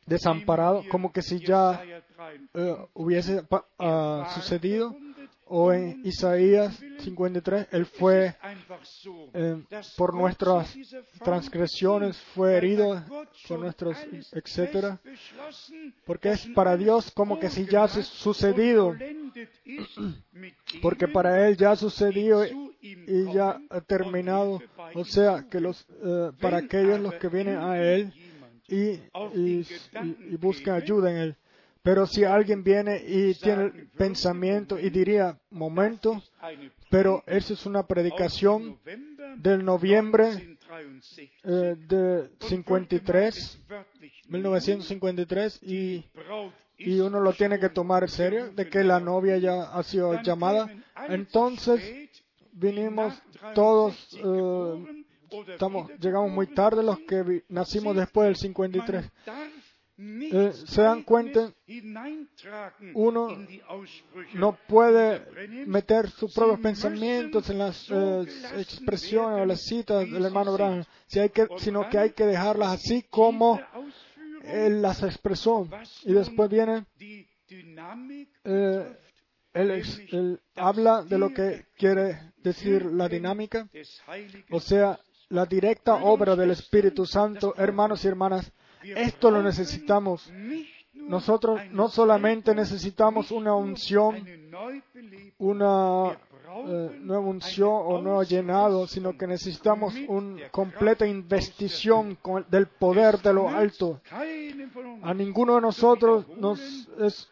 desamparado? Como que si ya hubiese sucedido o en Isaías 53, Él fue eh, por nuestras transgresiones, fue herido por nuestros, etcétera, porque es para Dios como que si ya ha sucedido, porque para Él ya ha sucedido y ya ha terminado, o sea, que los, eh, para aquellos los que vienen a Él y, y buscan ayuda en Él. Pero si alguien viene y tiene el pensamiento y diría, momento, pero esa es una predicación del noviembre eh, de 53, 1953, y, y uno lo tiene que tomar en serio, de que la novia ya ha sido llamada. Entonces, vinimos todos, eh, estamos, llegamos muy tarde los que nacimos después del 53. Eh, se dan cuenta, uno no puede meter sus propios pensamientos en las eh, expresiones o las citas del hermano Branham, si hay que, sino que hay que dejarlas así como él las expresó. Y después viene, eh, él habla de lo que quiere decir la dinámica, o sea, la directa obra del Espíritu Santo, hermanos y hermanas, esto lo necesitamos. Nosotros no solamente necesitamos una unción, una eh, nueva unción o nuevo llenado, sino que necesitamos una completa investición del poder de lo alto. A ninguno de nosotros nos es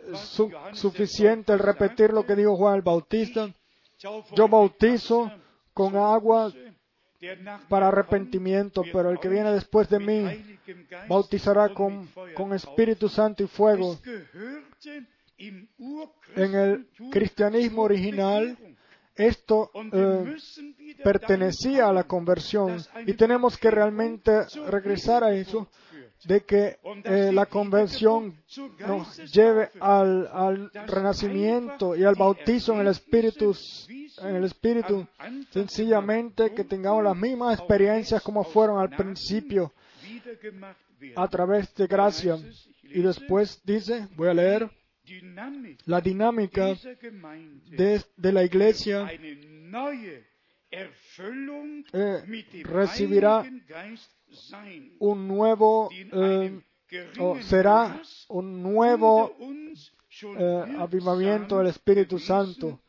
suficiente el repetir lo que dijo Juan el Bautista. Yo bautizo con agua para arrepentimiento, pero el que viene después de mí bautizará con, con Espíritu Santo y fuego. En el cristianismo original, esto eh, pertenecía a la conversión y tenemos que realmente regresar a eso de que eh, la conversión nos lleve al, al, renacimiento y al bautizo en el Espíritu, en el Espíritu, sencillamente que tengamos las mismas experiencias como fueron al principio a través de gracia. Y después dice, voy a leer, la dinámica de, de la iglesia eh, recibirá un nuevo, eh, será un nuevo eh, avivamiento del Espíritu Santo.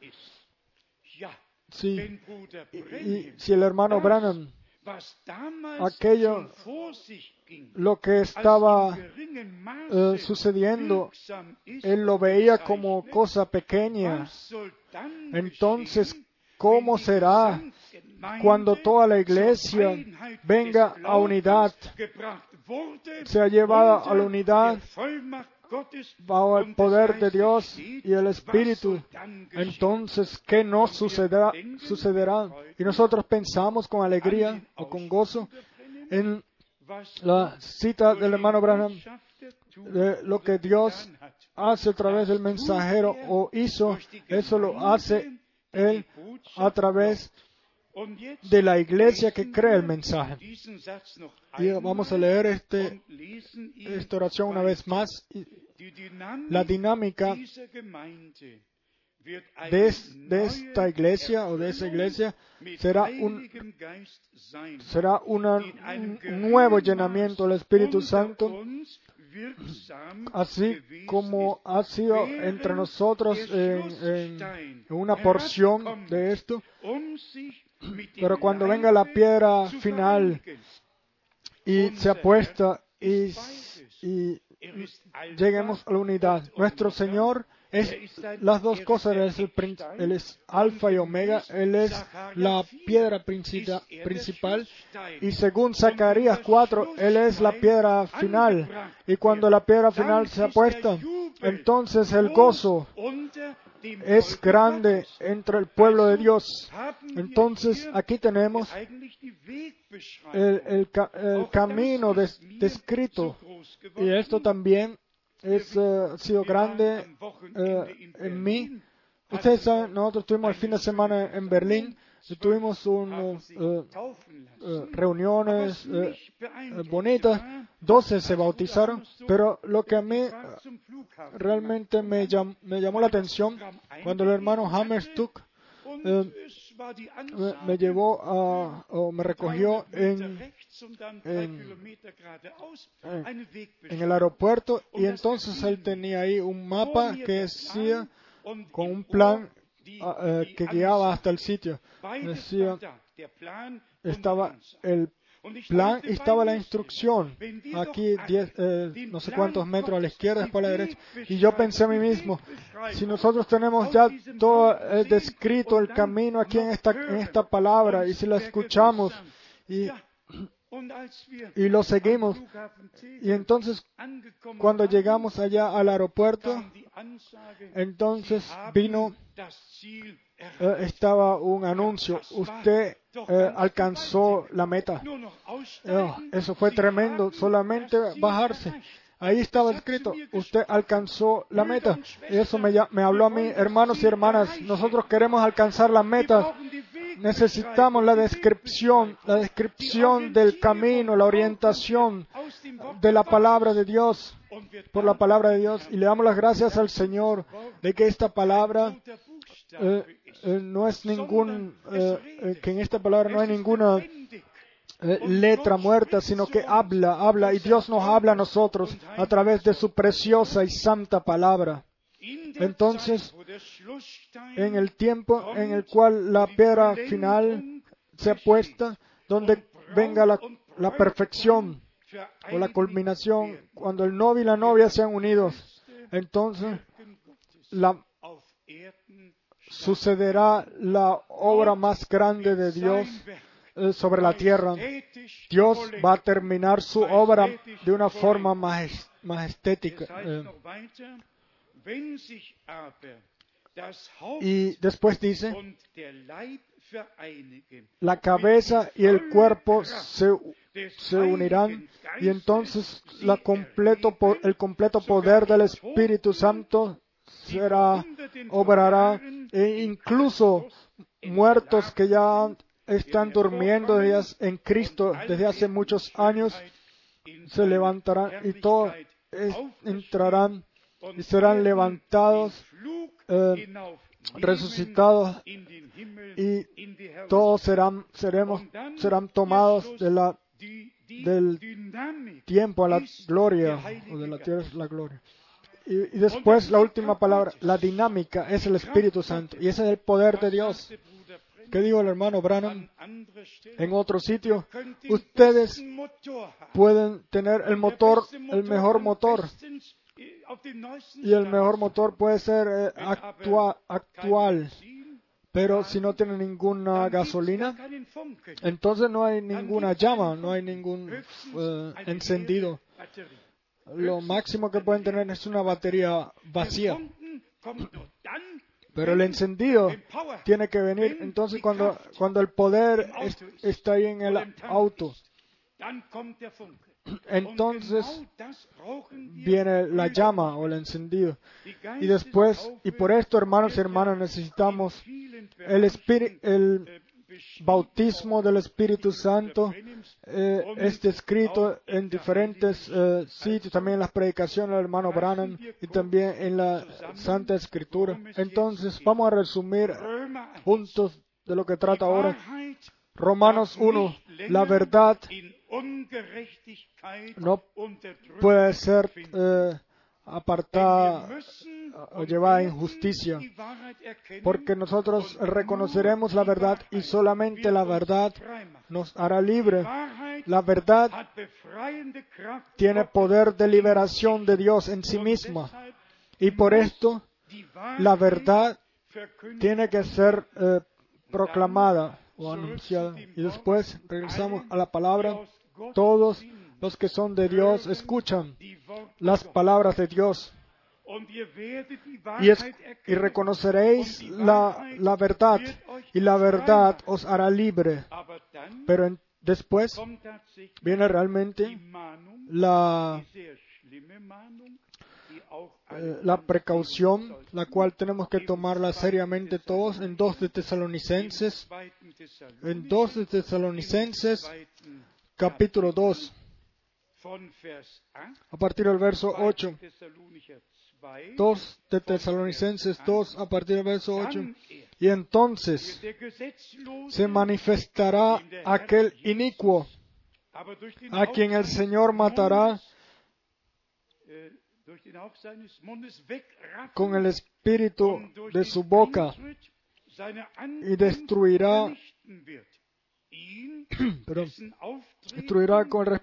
si, y, si el hermano Branham, aquello, lo que estaba eh, sucediendo, él lo veía como cosa pequeña. Entonces, ¿cómo será cuando toda la iglesia venga a unidad, sea llevada a la unidad bajo el poder de Dios y el Espíritu, entonces, ¿qué nos sucederá? sucederá? Y nosotros pensamos con alegría o con gozo en la cita del hermano Branham de lo que Dios hace a través del mensajero o hizo, eso lo hace Él a través de la iglesia que cree el mensaje. Vamos a leer este, esta oración una vez más. La dinámica de, esta iglesia o de esa iglesia será un nuevo llenamiento del Espíritu Santo, así como ha sido entre nosotros en una porción de esto. Pero cuando venga la piedra final y se apuesta y, lleguemos a la unidad, nuestro Señor es las dos cosas, él es, alfa y omega, Él es la piedra principal. Y según Zacarías 4, Él es la piedra final. Y cuando la piedra final se apuesta, entonces el gozo es grande entre el pueblo de Dios. Entonces aquí tenemos el, camino descrito. Y esto también es, eh, ha sido grande eh, en mí. Ustedes saben, nosotros tuvimos el fin de semana en Berlín tuvimos unas eh, reuniones bonitas, doce se bautizaron, pero lo que a mí realmente me, me llamó la atención cuando el hermano Hammerstuck me, llevó a, o me recogió en, en, el aeropuerto y entonces él tenía ahí un mapa que decía con un plan eh, que guiaba hasta el sitio. Decía, estaba el plan y estaba la instrucción. Aquí eh, no sé cuántos metros a la izquierda, después a la derecha. Y yo pensé a mí mismo, si nosotros tenemos ya todo descrito el camino aquí en esta, en esta palabra y si la escuchamos y, y lo seguimos. Y entonces, cuando llegamos allá al aeropuerto, entonces vino, eh, estaba un anuncio, usted eh, alcanzó la meta. Oh, eso fue tremendo, solamente bajarse. Ahí estaba escrito, usted alcanzó la meta. Y eso me, me habló a mí, hermanos y hermanas, nosotros queremos alcanzar la meta necesitamos la descripción, la descripción del camino, la orientación de la palabra de Dios, por la palabra de Dios. Y le damos las gracias al Señor de que esta palabra eh, eh, no es ningún, eh, que en esta palabra no hay ninguna letra muerta, sino que habla, habla, y Dios nos habla a nosotros a través de su preciosa y santa palabra. Entonces, en el tiempo en el cual la piedra final se apuesta, donde venga la, perfección o la culminación, cuando el novio y la novia sean unidos, entonces sucederá la obra más grande de Dios eh, sobre la tierra. Dios va a terminar su obra de una forma majestética. Eh, y después dice, la cabeza y el cuerpo se, unirán y entonces la completo, el completo poder del Espíritu Santo será, obrará e incluso muertos que ya están durmiendo en Cristo desde hace muchos años se levantarán y todos entrarán y serán levantados, eh, resucitados y todos serán, seremos, serán tomados de del tiempo a la gloria o de la tierra a la gloria. Y, y, después la última palabra, la dinámica es el Espíritu Santo y ese es el poder de Dios. ¿Qué dijo el hermano Branham? En otro sitio, ustedes pueden tener el motor, el mejor motor. Y el mejor motor puede ser eh, actual. Pero si no tiene ninguna gasolina, entonces no hay ninguna llama, no hay ningún eh, encendido. Lo máximo que pueden tener es una batería vacía. Pero el encendido tiene que venir entonces cuando, cuando el poder está ahí en el auto. Entonces viene la llama o el encendido. Y después, y por esto, hermanos y hermanas, necesitamos el, el bautismo del Espíritu Santo eh, es descrito en diferentes eh, sitios, también en las predicaciones del hermano Branham y también en la Santa Escritura. Entonces, vamos a resumir juntos de lo que trata ahora. Romanos 1, la verdad no puede ser eh, apartada o llevada a injusticia, porque nosotros reconoceremos la verdad y solamente la verdad nos hará libre. La verdad tiene poder de liberación de Dios en sí misma. y por esto la verdad tiene que ser eh, proclamada o anunciada. Y después regresamos a la palabra. Todos los que son de Dios escuchan las palabras de Dios. Y, reconoceréis la, verdad, y la verdad os hará libre. Pero después viene realmente la, la precaución, la cual tenemos que tomarla seriamente todos en dos de Tesalonicenses, en dos de Tesalonicenses, capítulo 2 a partir del verso 8. 2 de Tesalonicenses 2 a partir del verso 8. Y entonces se manifestará aquel inicuo a quien el Señor matará con el espíritu de su boca y destruirá destruirá con el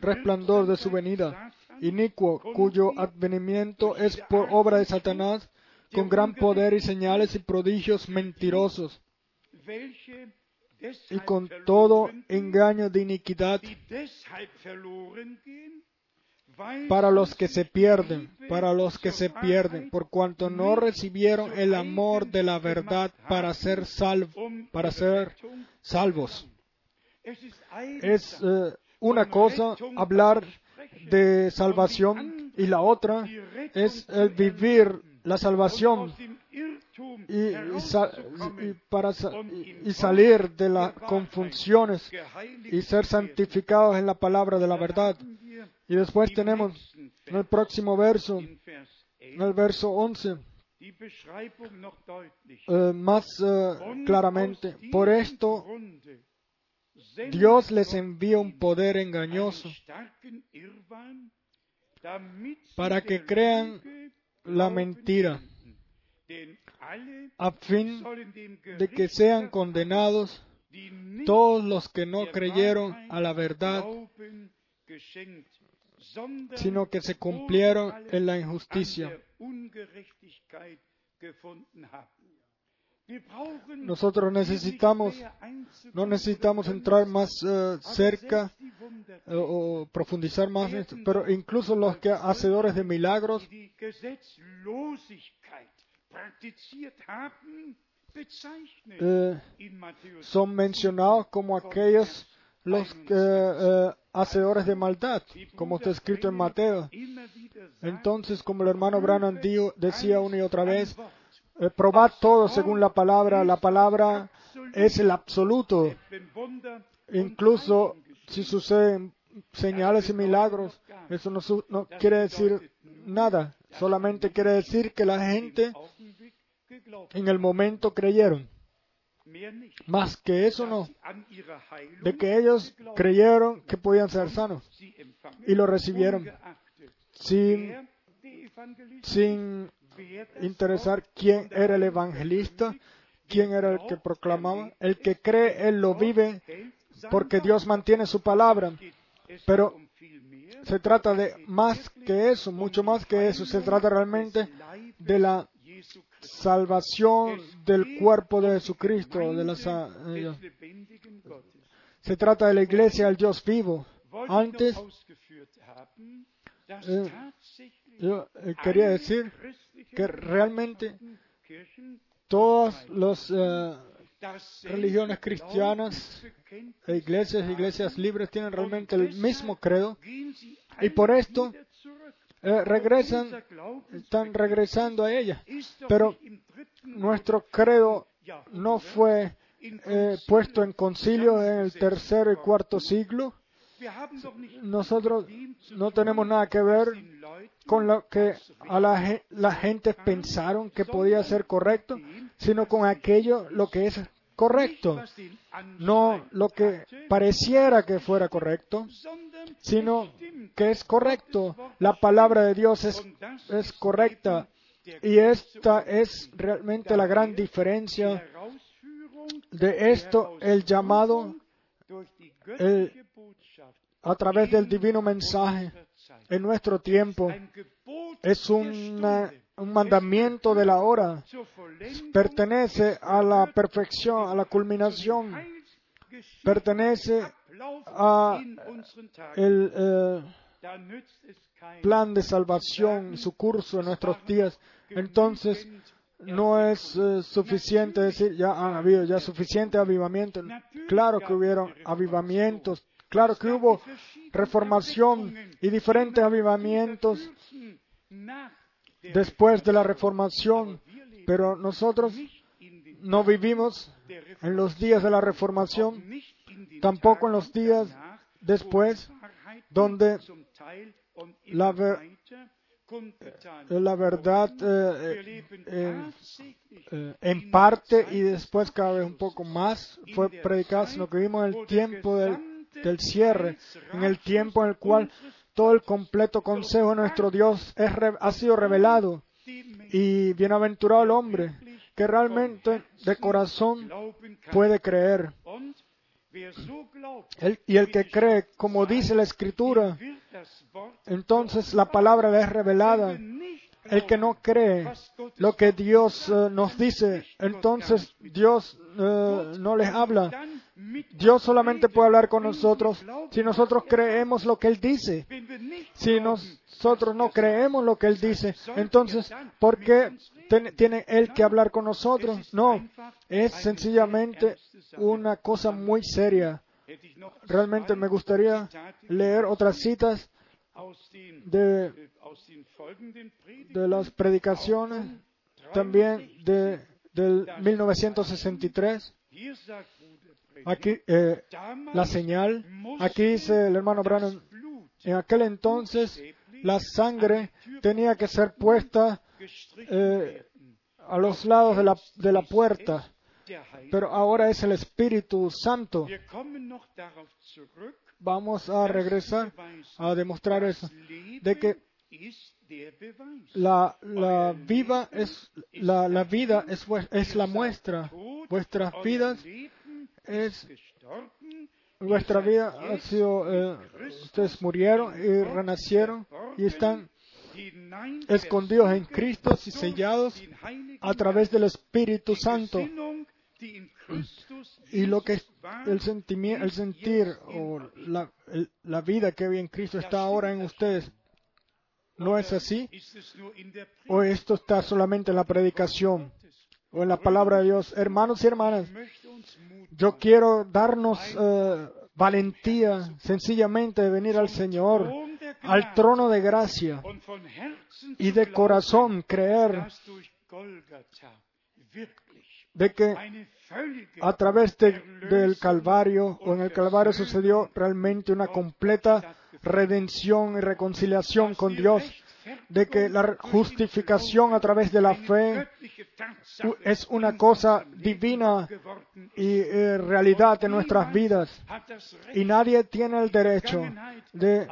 resplandor de su venida, inicuo, cuyo advenimiento es por obra de Satanás, con gran poder y señales y prodigios mentirosos, y con todo engaño de iniquidad para los que se pierden, para los que se pierden, por cuanto no recibieron el amor de la verdad para ser para ser salvos. Es eh, una cosa hablar de salvación y la otra es el vivir la salvación y, y salir de las confusiones y ser santificados en la palabra de la verdad. Y después tenemos en el próximo verso, en el verso 11, eh, más eh, claramente, por esto Dios les envía un poder engañoso para que crean la mentira, a fin de que sean condenados todos los que no creyeron a la verdad, sino que se cumplieron en la injusticia. Nosotros necesitamos, no necesitamos entrar más eh, cerca eh, o profundizar más, pero incluso los que hacedores de milagros eh, son mencionados como aquellos los hacedores de maldad, como está escrito en Mateo. Entonces, como el hermano Branham decía una y otra vez, eh, probad todo según la palabra. La palabra es el absoluto. Incluso si suceden señales y milagros, eso no, no quiere decir nada. Solamente quiere decir que la gente en el momento creyeron. Más que eso no. De que ellos creyeron que podían ser sanos y lo recibieron sin, sin interesar quién era el evangelista, ¿quién era el que proclamaba? El que cree, él lo vive porque Dios mantiene su palabra. Pero se trata de más que eso, mucho más que eso. Se trata realmente de la salvación del cuerpo de Jesucristo. De la, se trata de la iglesia del Dios vivo. Antes, eh, yo eh, quería decir que realmente todas las eh, religiones cristianas e iglesias, iglesias libres tienen realmente el mismo credo y por esto regresan, están regresando a ella. Pero nuestro credo no fue puesto en concilio en el tercer y cuarto siglo nosotros no tenemos nada que ver con lo que a la, la gente pensaron que podía ser correcto, sino con aquello lo que es correcto. No lo que pareciera que fuera correcto, sino que es correcto. La palabra de Dios es, es correcta. Y esta es realmente la gran diferencia de esto, el llamado, a través del divino mensaje en nuestro tiempo. Es un mandamiento de la hora. Pertenece a la perfección, a la culminación. Pertenece a el eh, plan de salvación, su curso en nuestros días. Entonces, no es eh, suficiente decir ya ha habido ya suficiente avivamiento. Claro que hubieron avivamientos Claro que hubo reformación y diferentes avivamientos después de la reformación, pero nosotros no vivimos en los días de la reformación, tampoco en los días después, donde la, la verdad eh, eh, eh, en parte y después cada vez un poco más fue predicada, sino que vivimos en el tiempo del cierre, en el tiempo en el cual todo el completo consejo de nuestro Dios ha sido revelado. Y bienaventurado el hombre que realmente de corazón puede creer. y el que cree, como dice la Escritura, entonces la palabra le es revelada. El que no cree lo que Dios eh, nos dice, entonces Dios eh, no les habla. Dios solamente puede hablar con nosotros si nosotros creemos lo que Él dice. Si nosotros no creemos lo que Él dice, entonces, ¿por qué tiene Él que hablar con nosotros? No, es sencillamente una cosa muy seria. Realmente me gustaría leer otras citas de, de las predicaciones, también de, del 1963 Aquí, eh, la señal, aquí dice el hermano Branham, en aquel entonces la sangre tenía que ser puesta eh, a los lados de la, de la puerta, pero ahora es el Espíritu Santo. Vamos a regresar a demostrar eso, de que la, la, viva es, la, la vida es, es la muestra. Vuestras vidas es vuestra vida ha sido, eh, ustedes murieron y renacieron y están escondidos en Cristo y sellados a través del Espíritu Santo. Y lo que el, sentimiento, el sentir o la, la vida que había en Cristo está ahora en ustedes. ¿No es así? ¿O esto está solamente en la predicación? O en la palabra de Dios. Hermanos y hermanas, yo quiero darnos eh, valentía sencillamente de venir al Señor, al trono de gracia y de corazón creer de que a través del Calvario o en el Calvario sucedió realmente una completa redención y reconciliación con Dios de que la justificación a través de la fe es una cosa divina y eh, realidad en nuestras vidas. Y nadie tiene el derecho de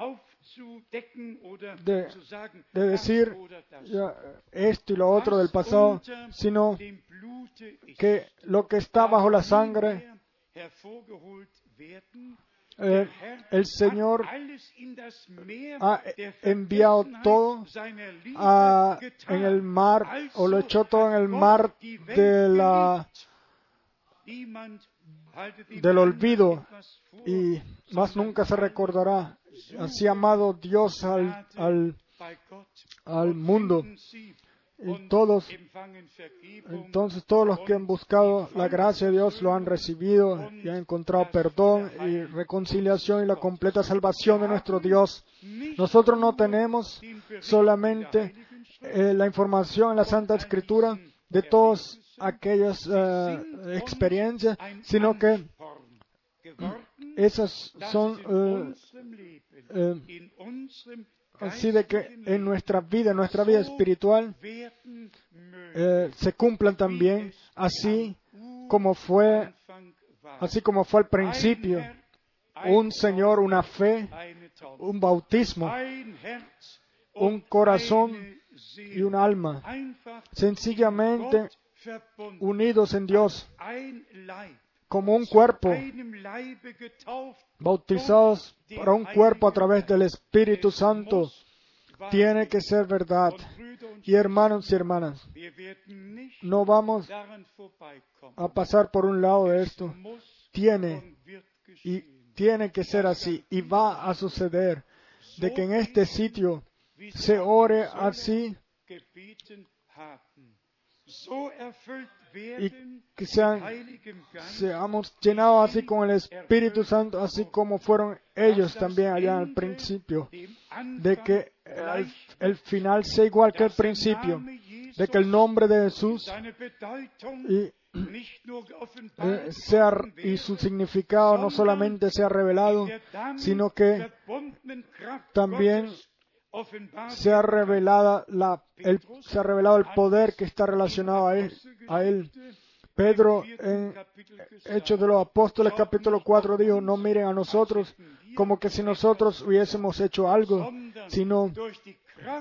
de, de decir esto y lo otro del pasado, sino que lo que está bajo la sangre eh, el Señor ha enviado todo a, en el mar o lo echó todo en el mar de del olvido y más nunca se recordará. Así amado Dios al, al, al mundo y todos, entonces todos los que han buscado la gracia de Dios lo han recibido y han encontrado perdón y reconciliación y la completa salvación de nuestro Dios. Nosotros no tenemos solamente eh, la información en la Santa Escritura de todas aquellas eh, experiencias, sino que esas son eh, así de que en nuestra vida, en nuestra vida espiritual, eh, se cumplan también así como fue, así como fue al principio, un Señor, una fe, un bautismo, un corazón y un alma, sencillamente unidos en Dios como un cuerpo, bautizados para un cuerpo a través del Espíritu Santo, tiene que ser verdad. Y hermanos y hermanas, no vamos a pasar por un lado de esto. Tiene y tiene que ser así y va a suceder de que en este sitio se ore así y que sean, seamos llenados así con el Espíritu Santo, así como fueron ellos también allá al principio, de que el, final sea igual que el principio, de que el nombre de Jesús y, eh, y su significado no solamente sea revelado, sino que también se ha, revelado el poder que está relacionado a él. A él. Pedro en Hechos de los Apóstoles capítulo 4 dijo, no miren a nosotros como que si nosotros hubiésemos hecho algo, sino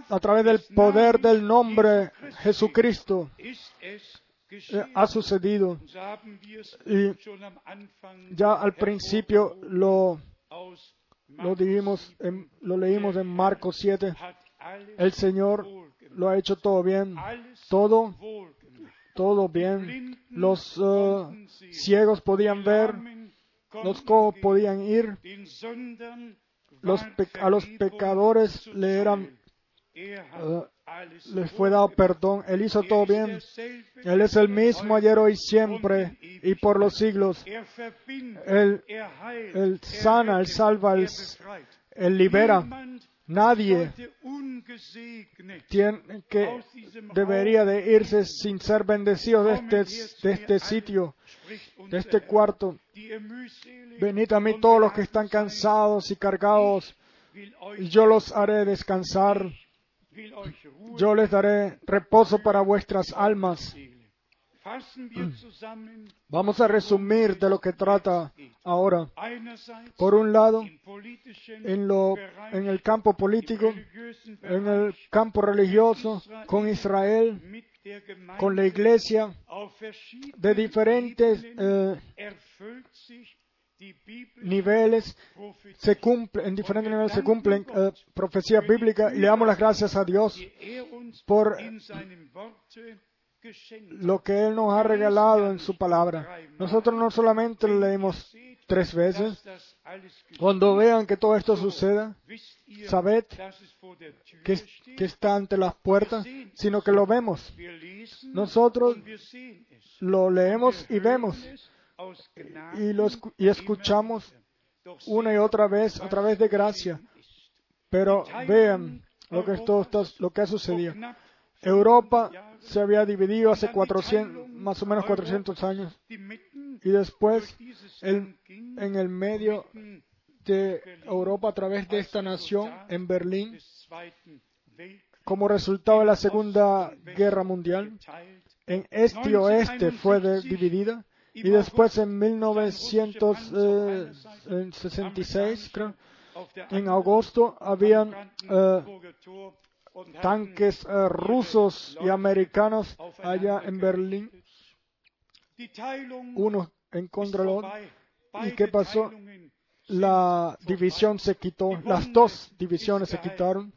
a través del poder del nombre Jesucristo eh, ha sucedido. Y ya al principio lo lo, leímos en Marcos 7. El Señor lo ha hecho todo bien. Todo, todo bien. Los uh, ciegos podían ver. Los cojos podían ir. Los a los pecadores le eran uh, les fue dado perdón. Él hizo todo bien. Él es el mismo ayer, hoy, siempre y por los siglos. Él, él sana, Él salva, Él, libera. Nadie tiene que debería de irse sin ser bendecido de este, de este sitio, de este cuarto. Venid a mí todos los que están cansados y cargados, y yo los haré descansar. Yo les daré reposo para vuestras almas. Vamos a resumir de lo que trata ahora. Por un lado, en, lo, en el campo político, en el campo religioso, con Israel, con la iglesia, de diferentes eh, niveles se cumplen, en diferentes niveles se cumplen eh, profecías bíblicas y le damos las gracias a Dios por lo que Él nos ha regalado en su palabra. Nosotros no solamente leemos tres veces. Cuando vean que todo esto suceda, sabed que está ante las puertas, sino que lo vemos. Nosotros lo leemos y vemos y, lo, y escuchamos una y otra vez a través de gracia. Pero vean lo que, esto, lo que ha sucedido. Europa se había dividido hace 400, más o menos 400 años. Y después, en el medio de Europa, a través de esta nación, en Berlín, como resultado de la Segunda Guerra Mundial, en este y oeste fue dividida y después en 1966, creo, en agosto habían eh, tanques eh, rusos y americanos allá en Berlín, uno en contra del otro. ¿Y qué pasó? La división se quitó, las dos divisiones se quitaron,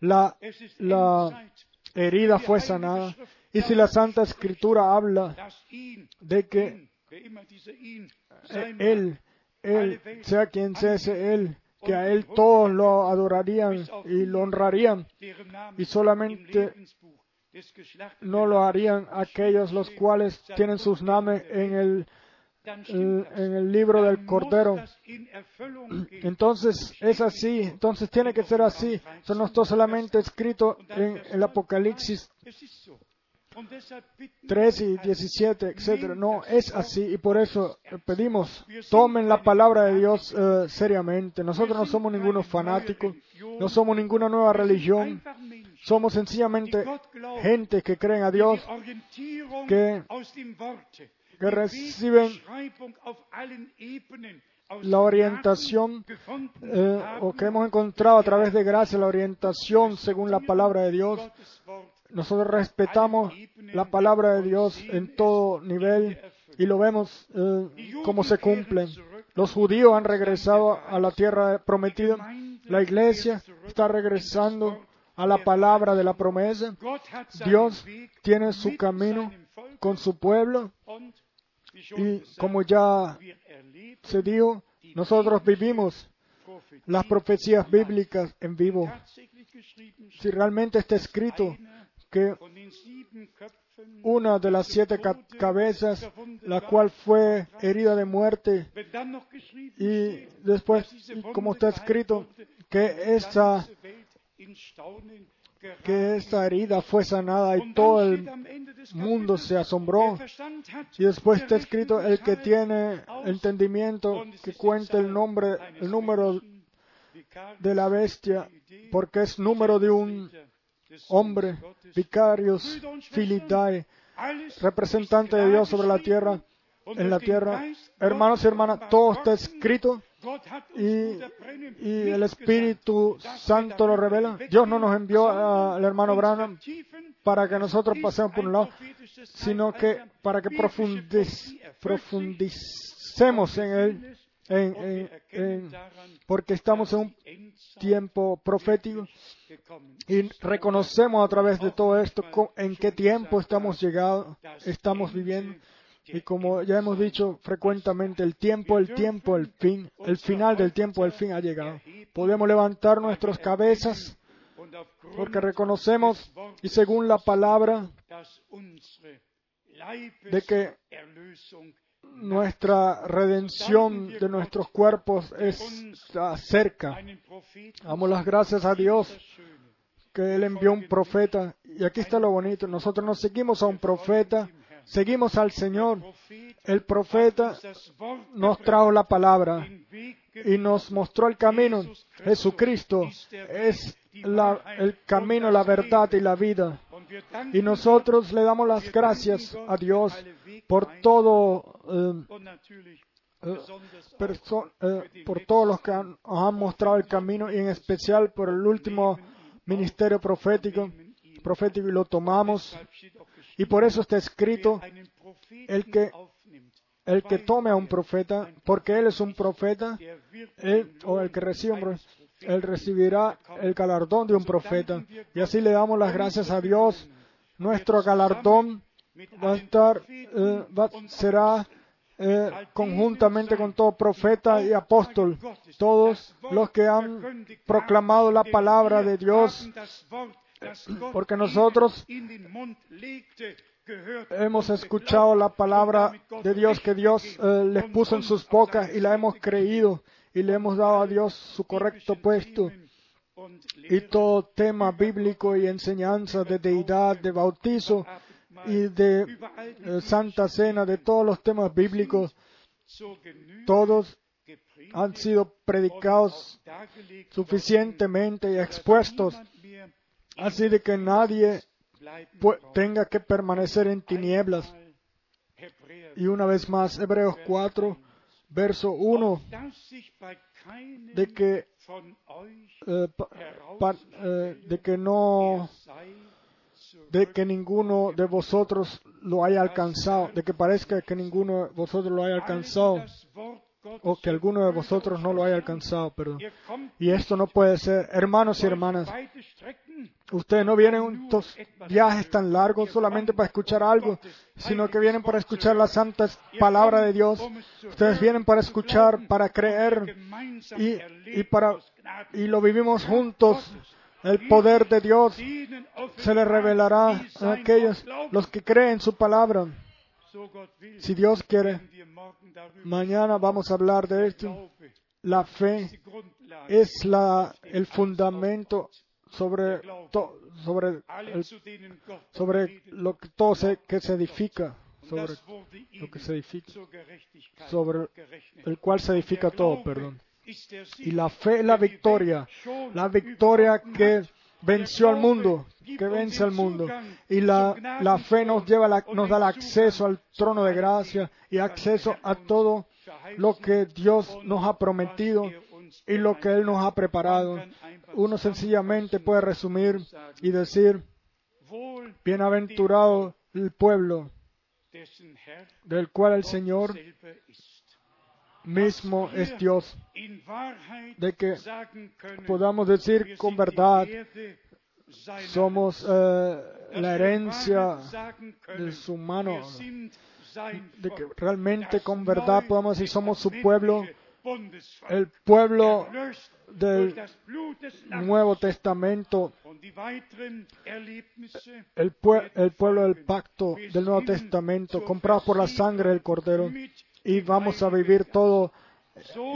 la, la herida fue sanada. Y si la Santa Escritura habla de que Él, Él, sea quien sea ese Él, que a Él todos lo adorarían y lo honrarían, y solamente no lo harían aquellos los cuales tienen sus nombres en el en el libro del Cordero. Entonces es así, entonces tiene que ser así. Eso no está solamente escrito en el Apocalipsis 3 y 17, etcétera. No, es así y por eso pedimos, tomen la palabra de Dios eh, seriamente. Nosotros no somos ningunos fanáticos, no somos ninguna nueva religión. Somos sencillamente gente que creen a Dios, que que reciben la orientación eh, o que hemos encontrado a través de gracia, la orientación según la palabra de Dios. Nosotros respetamos la palabra de Dios en todo nivel y lo vemos eh, cómo se cumple. Los judíos han regresado a la tierra prometida. La iglesia está regresando a la palabra de la promesa. Dios tiene su camino con su pueblo y como ya se dijo, nosotros vivimos las profecías bíblicas en vivo. Si realmente está escrito que una de las siete cabezas, la cual fue herida de muerte, y después, como está escrito, que esa que esta herida fue sanada y todo el mundo se asombró. Y después está escrito, el que tiene entendimiento, que cuente el nombre, el número de la bestia, porque es número de un hombre, vicarios, filidae, representante de Dios sobre la tierra, en la tierra. Hermanos y hermanas, todo está escrito y, el Espíritu Santo lo revela. Dios no nos envió al hermano Branham para que nosotros pasemos por un lado, sino que para que profundicemos en él, porque estamos en un tiempo profético y reconocemos a través de todo esto en qué tiempo estamos llegando, estamos viviendo y como ya hemos dicho frecuentemente, el tiempo, el tiempo, el fin, el final del tiempo, el fin ha llegado. Podemos levantar nuestras cabezas porque reconocemos y según la palabra de que nuestra redención de nuestros cuerpos está cerca. Damos las gracias a Dios que Él envió un profeta. Y aquí está lo bonito. Nosotros nos seguimos a un profeta seguimos al Señor. El profeta nos trajo la palabra y nos mostró el camino. Jesucristo es el camino, la verdad y la vida. Y nosotros le damos las gracias a Dios por todo. Eh, eh, eh, por todos los que han, han mostrado el camino y en especial por el último ministerio profético, profético y lo tomamos. Y por eso está escrito el que, el que tome a un profeta, porque él es un profeta, él, o el que recibe un profeta, él recibirá el galardón de un profeta. Y así le damos las gracias a Dios. Nuestro galardón va a estar, eh, será eh, conjuntamente con todo profeta y apóstol, todos los que han proclamado la palabra de Dios porque nosotros hemos escuchado la palabra de Dios que Dios eh, les puso en sus bocas y la hemos creído y le hemos dado a Dios su correcto puesto. Y todo tema bíblico y enseñanza de deidad, de bautizo y de eh, santa cena, de todos los temas bíblicos, todos han sido predicados suficientemente y expuestos así de que nadie tenga que permanecer en tinieblas. Y una vez más, Hebreos 4, verso 1, de que eh, eh, de que no de que ninguno de vosotros lo haya alcanzado, de que parezca que ninguno de vosotros lo haya alcanzado o que alguno de vosotros no lo haya alcanzado, perdón. Y esto no puede ser. Hermanos y hermanas, ustedes no vienen estos viajes tan largos solamente para escuchar algo, sino que vienen para escuchar la santa palabra de Dios. Ustedes vienen para escuchar, para creer y, y para y lo vivimos juntos. El poder de Dios se le revelará a aquellos los que creen su palabra. Si Dios quiere, mañana vamos a hablar de esto. La fe es la, el fundamento sobre, sobre, sobre lo que todo se, que se edifica, sobre lo que se edifica, sobre el cual se edifica todo, perdón. Y la fe es la victoria, la victoria que venció al mundo, que vence al mundo. Y la, la fe nos, lleva nos da el acceso al trono de gracia y acceso a todo lo que Dios nos ha prometido y lo que Él nos ha preparado. Uno sencillamente puede resumir y decir, bienaventurado el pueblo del cual el Señor mismo es Dios, de que podamos decir con verdad, somos eh, la herencia de su mano, de que realmente con verdad podamos decir somos su pueblo, el pueblo del Nuevo Testamento, el, el pueblo del pacto del Nuevo Testamento, comprado por la sangre del Cordero y vamos a vivir todo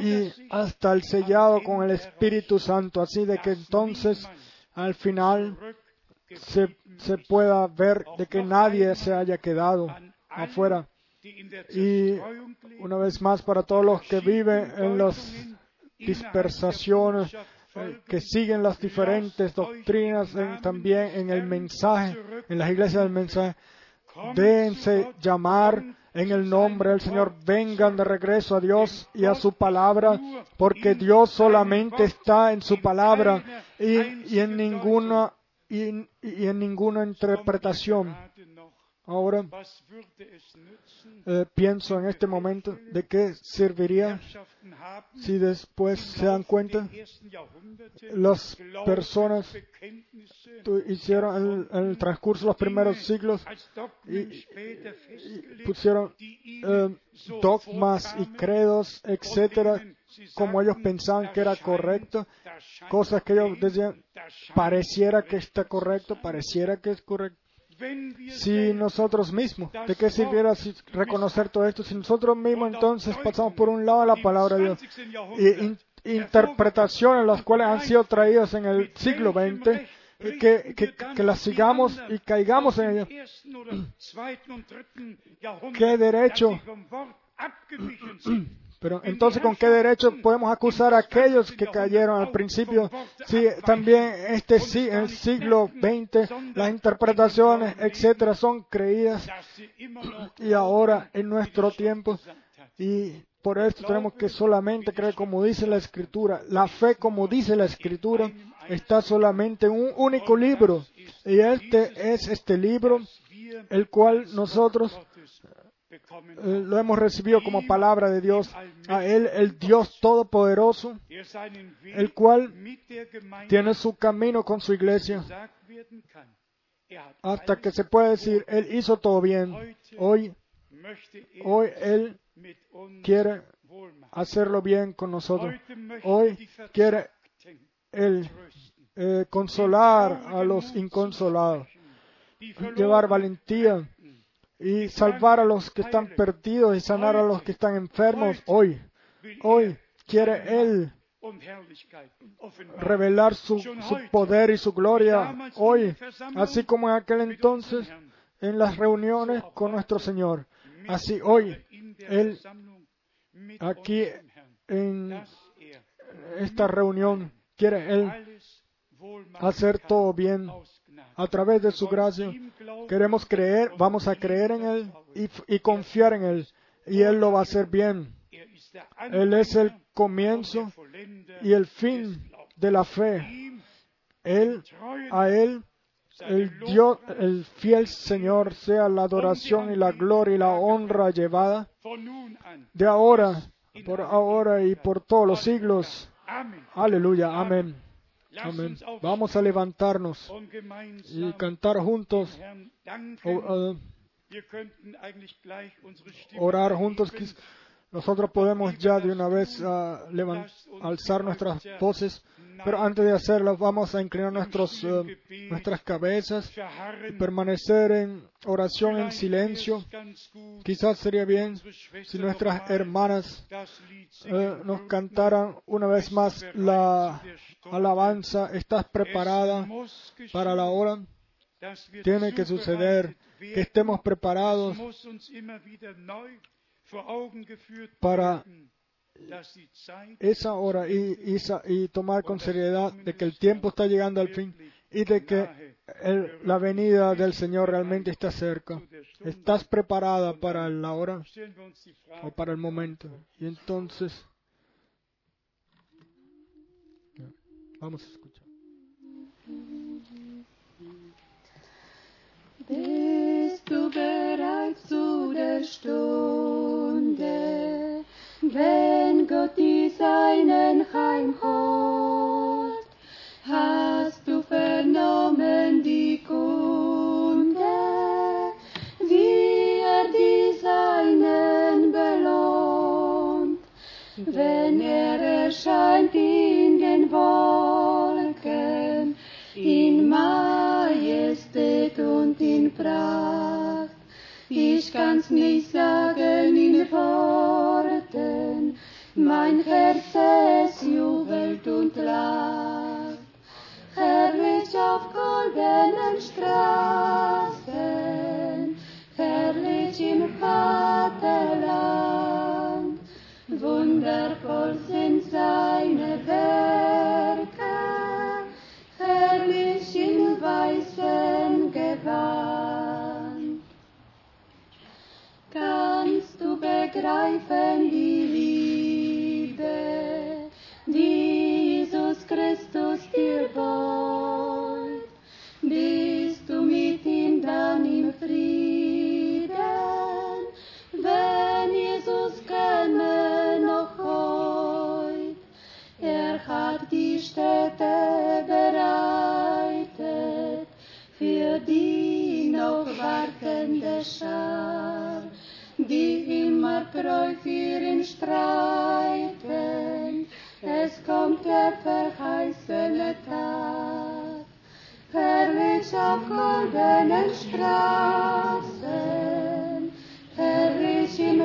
y hasta el sellado con el Espíritu Santo, así de que entonces al final se, se pueda ver de que nadie se haya quedado afuera. Y una vez más para todos los que viven en las dispersaciones, eh, que siguen las diferentes doctrinas también en el mensaje, en las iglesias del mensaje, déjense llamar en el nombre del Señor, vengan de regreso a Dios y a su palabra, porque Dios solamente está en su palabra y, en ninguna y en ninguna interpretación. Ahora eh, pienso en este momento de qué serviría si después se dan cuenta las personas hicieron en, el transcurso de los primeros siglos y, pusieron eh, dogmas y credos, etcétera, como ellos pensaban que era correcto, cosas que ellos decían pareciera que está correcto, pareciera que es correcto si nosotros mismos, ¿de qué sirviera reconocer todo esto? Si nosotros mismos entonces pasamos por un lado la palabra de Dios y interpretaciones las cuales han sido traídas en el siglo XX, que, que, que las sigamos y caigamos en ellas. ¿Qué derecho? Pero entonces, ¿con qué derecho podemos acusar a aquellos que cayeron al principio? Si también este sí, en el siglo XX, las interpretaciones, etcétera, son creídas y ahora en nuestro tiempo. Y por esto tenemos que solamente creer como dice la Escritura. La fe, como dice la Escritura, está solamente en un único libro. Y este es este libro, el cual nosotros lo hemos recibido como palabra de Dios, a Él, el Dios Todopoderoso, el cual tiene su camino con su iglesia, hasta que se puede decir, Él hizo todo bien. Hoy, hoy Él quiere hacerlo bien con nosotros. Hoy quiere Él eh, consolar a los inconsolados, llevar valentía y salvar a los que están perdidos y sanar a los que están enfermos hoy. Hoy quiere Él revelar su, poder y su gloria hoy, así como en aquel entonces en las reuniones con nuestro Señor. Así hoy, Él aquí en esta reunión quiere Él hacer todo bien a través de su gracia. Queremos creer, vamos a creer en Él y, confiar en Él. Y Él lo va a hacer bien. Él es el comienzo y el fin de la fe. Él, a Él, el Dios, el fiel Señor, sea la adoración y la gloria y la honra llevada de ahora, por ahora y por todos los siglos. Aleluya, amén. Amén. Vamos a levantarnos y cantar juntos, o, uh, orar juntos. Nosotros podemos ya de una vez uh, alzar nuestras voces, pero antes de hacerlo vamos a inclinar nuestros, uh, nuestras cabezas y permanecer en oración en silencio. Quizás sería bien si nuestras hermanas uh, nos cantaran una vez más la alabanza. ¿Estás preparada para la hora? Tiene que suceder que estemos preparados para esa hora y, y, tomar con seriedad de que el tiempo está llegando al fin y de que la venida del Señor realmente está cerca. ¿Estás preparada para la hora o para el momento? Y entonces, vamos a escuchar. Bist du bereit zu der Stunde, wenn Gott die Seinen heimholt? Hast du vernommen die Kunde, wie er die Seinen belohnt, wenn er erscheint in den Wolken, in Majestät und in Pracht. Ich kann's nicht sagen in Worten, mein Herz es jubelt und lacht. Herrlich auf goldenen Straßen, herrlich im Vaterland, wundervoll sind seine Werke, du begreifen die Liebe, die Jesus Christus dir bot? Bist du mit ihm dann im Frieden, wenn Jesus käme noch heut? Er hat die Städte bereitet für die noch wartende Schar, die treu für ihn streiten. Es kommt der verheißene Tag, herrlich auf goldenen Straßen, herrlich im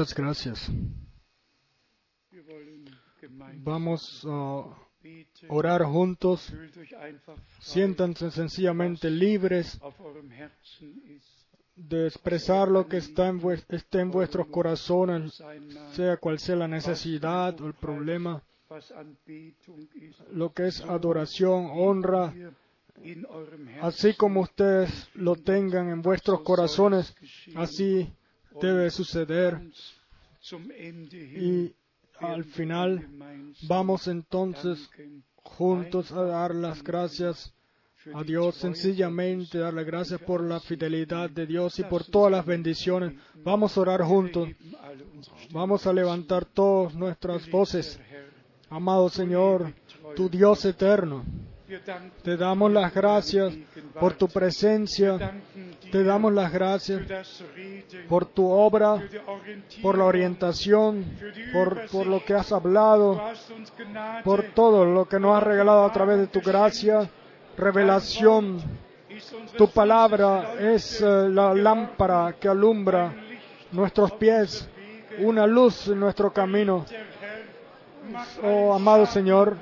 Muchas gracias. Vamos a orar juntos. Siéntanse sencillamente libres de expresar lo que está en, esté en vuestros corazones, sea cual sea la necesidad o el problema, lo que es adoración, honra, así como ustedes lo tengan en vuestros corazones, así debe suceder. Y al final vamos entonces juntos a dar las gracias a Dios, sencillamente dar las gracias por la fidelidad de Dios y por todas las bendiciones. Vamos a orar juntos. Vamos a levantar todas nuestras voces. Amado Señor, tu Dios eterno, te damos las gracias por tu presencia, te damos las gracias por tu obra, por la orientación, por, por lo que has hablado, por todo lo que nos has regalado a través de tu gracia, revelación. Tu palabra es eh, la lámpara que alumbra nuestros pies, una luz en nuestro camino. Oh, amado Señor,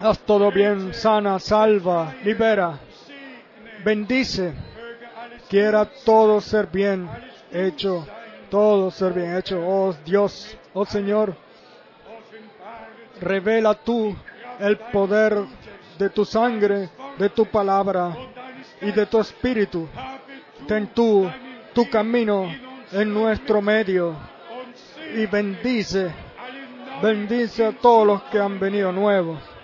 haz todo bien, sana, salva, libera, bendice. Quiera todo ser bien hecho, todo ser bien hecho. Oh Dios, oh Señor, revela tú el poder de tu sangre, de tu palabra y de tu espíritu. Ten tú tu camino en nuestro medio y bendice, bendice a todos los que han venido nuevos.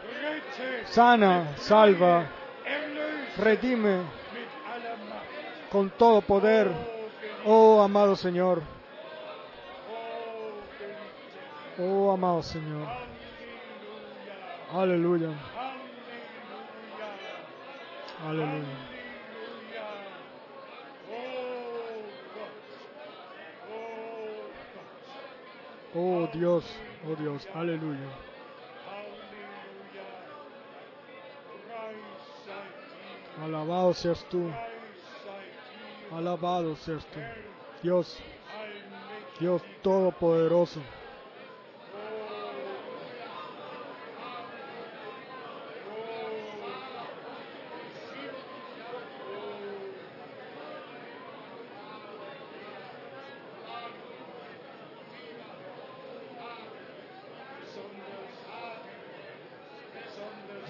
Sana, salva, redime con todo poder. Oh amado Señor, oh amado Señor. Aleluya, aleluya. Oh Dios, oh Dios, aleluya. Alabado seas tú, alabado seas tú. Dios, Dios Todopoderoso.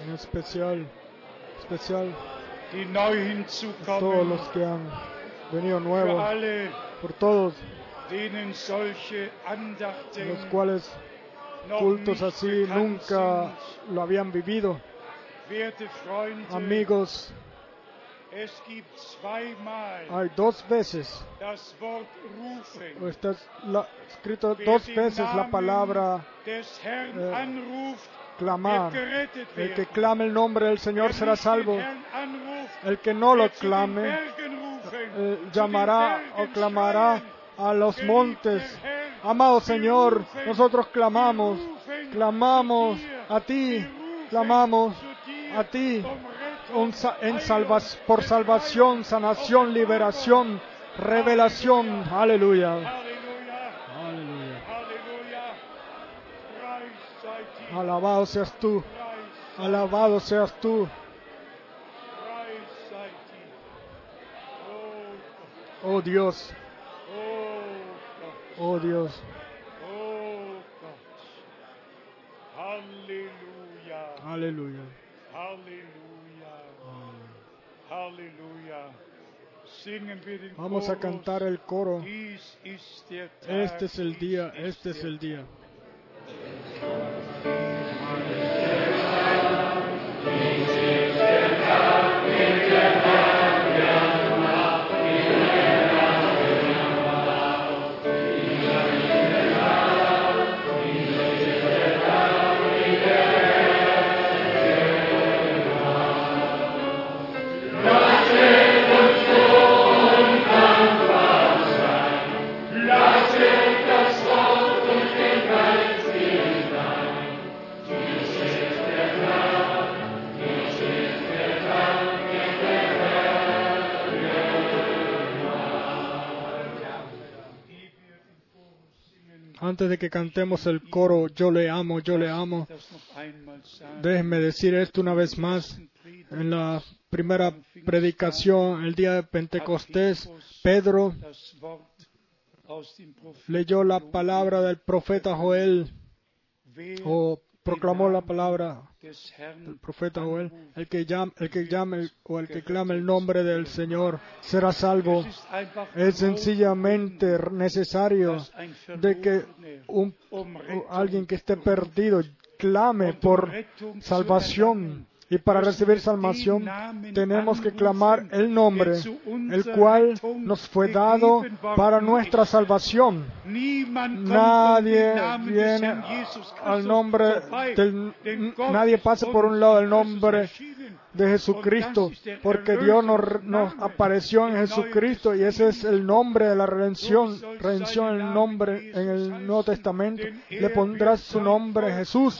En especial, especial Neu todos los que han venido nuevos, por todos los cuales cultos así nunca lo habían vivido. Amigos, hay dos veces, está la- escrito dos veces la palabra eh, clamar. El que clame el nombre del Señor será salvo. El que no lo clame eh, llamará o clamará a los montes. Amado Señor, nosotros clamamos, clamamos a ti, clamamos a ti en por salvación, sanación, liberación, revelación. Aleluya. Aleluya. Alabado seas tú, alabado seas tú. Oh Dios, oh oh Dios. Aleluya. Wir den Vamos a cantar el coro. Este es el día, este es el día. Antes de que cantemos el coro, yo le amo, yo le amo, déjenme decir esto una vez más. En la primera predicación, el día de Pentecostés, Pedro leyó la palabra del profeta Joel o proclamó la palabra del profeta Joel. El que llame, el que llame o el que clame el nombre del Señor será salvo. Es sencillamente necesario de que un, alguien que esté perdido clame por salvación. Y para recibir salvación tenemos que clamar el nombre, el cual nos fue dado para nuestra salvación. Nadie viene al nombre del, nadie pasa por un lado del Christus nombre. De Jesucristo, porque Dios nos, nos apareció en Jesucristo y ese es el nombre de la redención, redención el nombre en el Nuevo Testamento. Le pondrá su nombre Jesús,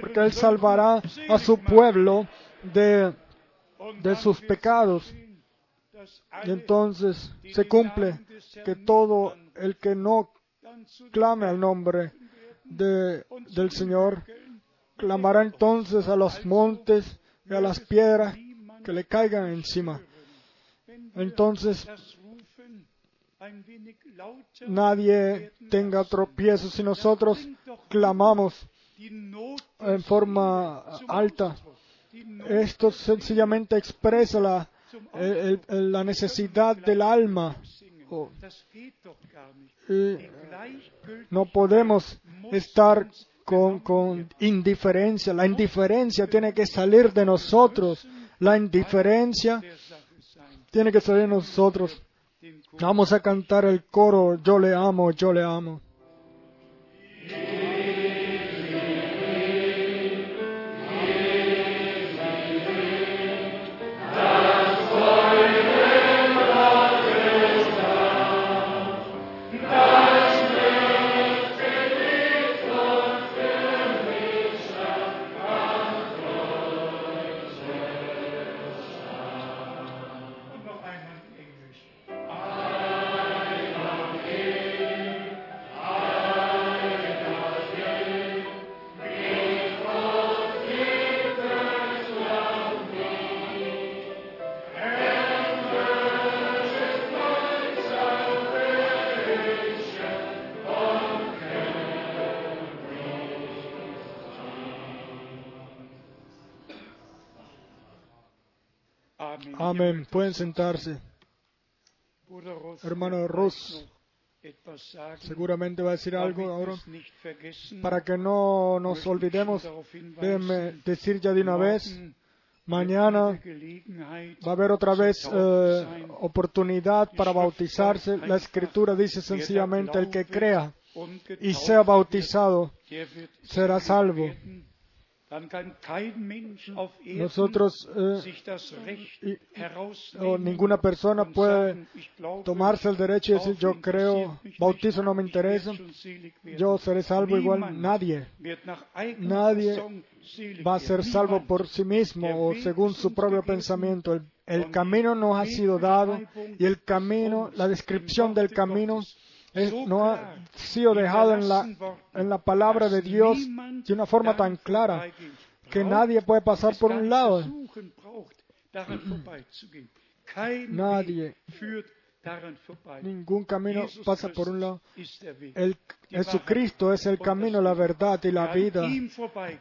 porque Él salvará a su pueblo de, de sus pecados. Y entonces se cumple que todo el que no clame al nombre de, del Señor, clamará entonces a los montes a las piedras que le caigan encima. Entonces nadie tenga tropiezo si nosotros clamamos en forma alta. Esto sencillamente expresa la, la necesidad del alma. No podemos estar con, con indiferencia. La indiferencia tiene que salir de nosotros. La indiferencia tiene que salir de nosotros. Vamos a cantar el coro, yo le amo, yo le amo. Amén. Pueden sentarse. Hermano sagen, Seguramente va a decir algo ahora. Para que no nos olvidemos, déjenme decir ya de una vez, mañana va a haber otra vez eh, oportunidad para bautizarse. La escritura dice sencillamente, el que crea y sea bautizado será salvo. Nosotros, eh, y- o ninguna persona puede tomarse el derecho y decir, yo creo, bautizo no me interesa, yo seré salvo igual. Nadie Nadie va a ser salvo por sí mismo o según su propio pensamiento. El, el camino nos ha sido dado y el camino, la descripción del camino no ha sido dejado en la, en la palabra de Dios de una forma tan clara que nadie puede pasar por un lado. Nadie. Ningún camino pasa por un lado. El, Jesucristo es el camino, la verdad y la vida.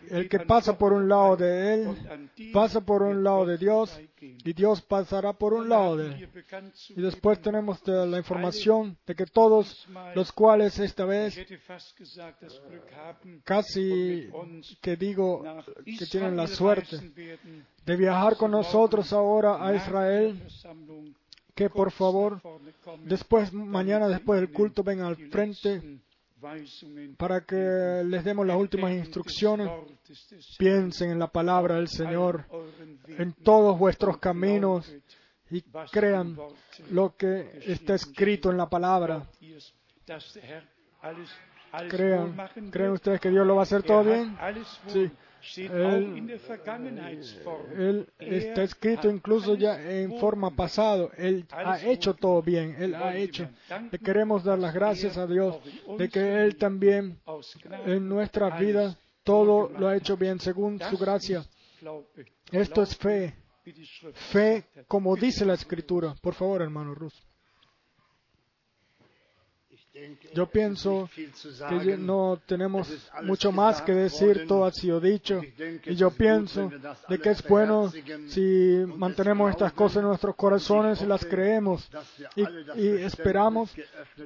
El que pasa por un lado de Él, pasa por un lado de Dios y Dios pasará por un lado de Él. Y después tenemos la información de que todos los cuales esta vez casi que digo que tienen la suerte de viajar con nosotros ahora a Israel, que por favor después, mañana después del culto, vengan al frente para que les demos las últimas instrucciones. Piensen en la palabra del Señor, en todos vuestros caminos y crean lo que está escrito en la palabra. Crean, ¿creen ustedes que Dios lo va a hacer todo bien? Sí, Él- Er está escrito incluso ya en forma pasado. Él ha hecho todo bien. Él ha hecho. Le queremos dar las gracias er a Dios de que Él también en nuestras vidas todo lo ha hecho bien según su gracia. Esto es fe. Fe como dice la Escritura. Por favor, hermano Rus. Yo pienso que no tenemos mucho más que decir, todo ha sido dicho. Y yo pienso de que es bueno si mantenemos estas cosas en nuestros corazones y las creemos y, esperamos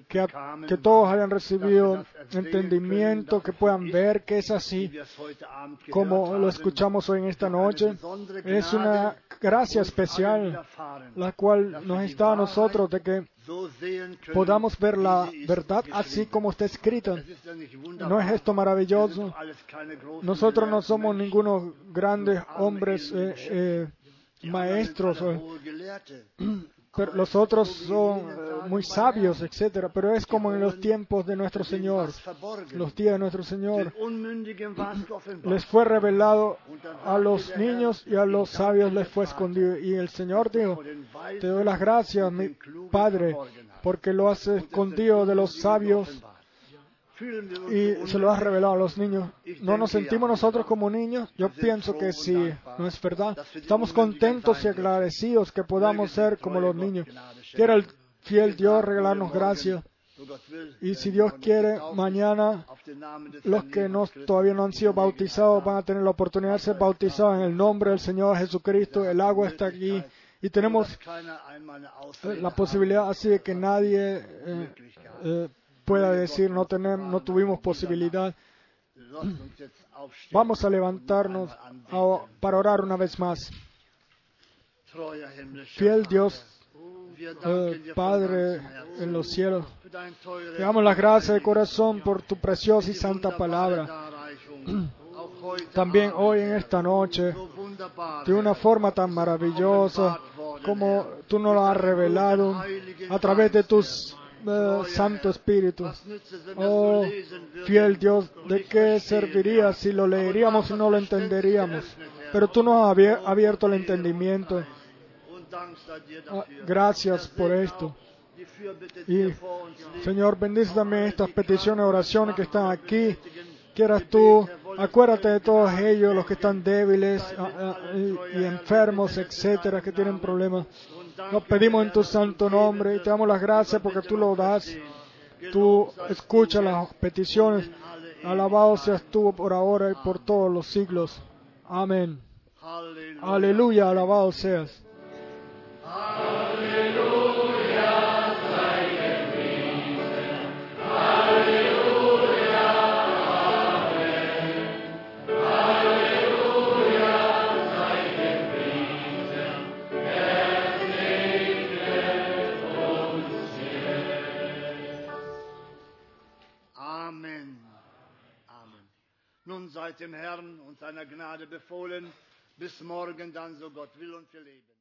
que, que todos hayan recibido entendimiento, que puedan ver que es así, como lo escuchamos hoy en esta noche. Es una gracia especial la cual nos está a nosotros de que podamos ver la verdad así como está escrita. ¿No es esto maravilloso? Nosotros no somos ningunos grandes hombres eh, eh, maestros, eh, pero los otros son eh, muy sabios, etcétera. Pero es como en los tiempos de nuestro Señor, los días de nuestro Señor. Les fue revelado a los niños y a los sabios les fue escondido. Y el Señor dijo, te doy las gracias, mi Padre, porque lo has escondido de los sabios y se lo has revelado a los niños. ¿No nos sentimos nosotros como niños? Yo pienso que sí, ¿no es verdad? Estamos contentos y agradecidos que podamos ser como los niños. Quiera el fiel Dios regalarnos gracia. Y si Dios quiere, mañana los que no, todavía no han sido bautizados van a tener la oportunidad de ser bautizados en el nombre del Señor Jesucristo. El agua está aquí y tenemos la posibilidad así de que nadie eh, eh, pueda decir no, tenemos, no tuvimos posibilidad. Vamos a levantarnos para orar una vez más. Fiel Dios, eh, Padre en los cielos, te damos las gracias de corazón por tu preciosa y santa palabra. También hoy en esta noche, de una forma tan maravillosa como tú nos la has revelado a través de tus eh, Santo Espíritu. Oh, fiel Dios, ¿de qué serviría si lo leeríamos y no lo entenderíamos? Pero tú nos has abier- abierto el entendimiento. Ah, gracias por esto. Y, Señor, bendice estas peticiones, oraciones que están aquí. Quieras tú, acuérdate de todos ellos, los que están débiles ah, ah, y enfermos, etcétera, que tienen problemas. Nos pedimos en tu santo nombre y te damos las gracias porque tú lo das. Tú escuchas las peticiones. Alabado seas tú por ahora y por todos los siglos. Amén. Aleluya, alabado seas. Nun seid dem Herrn und seiner Gnade befohlen, bis morgen dann, so Gott will und wir leben.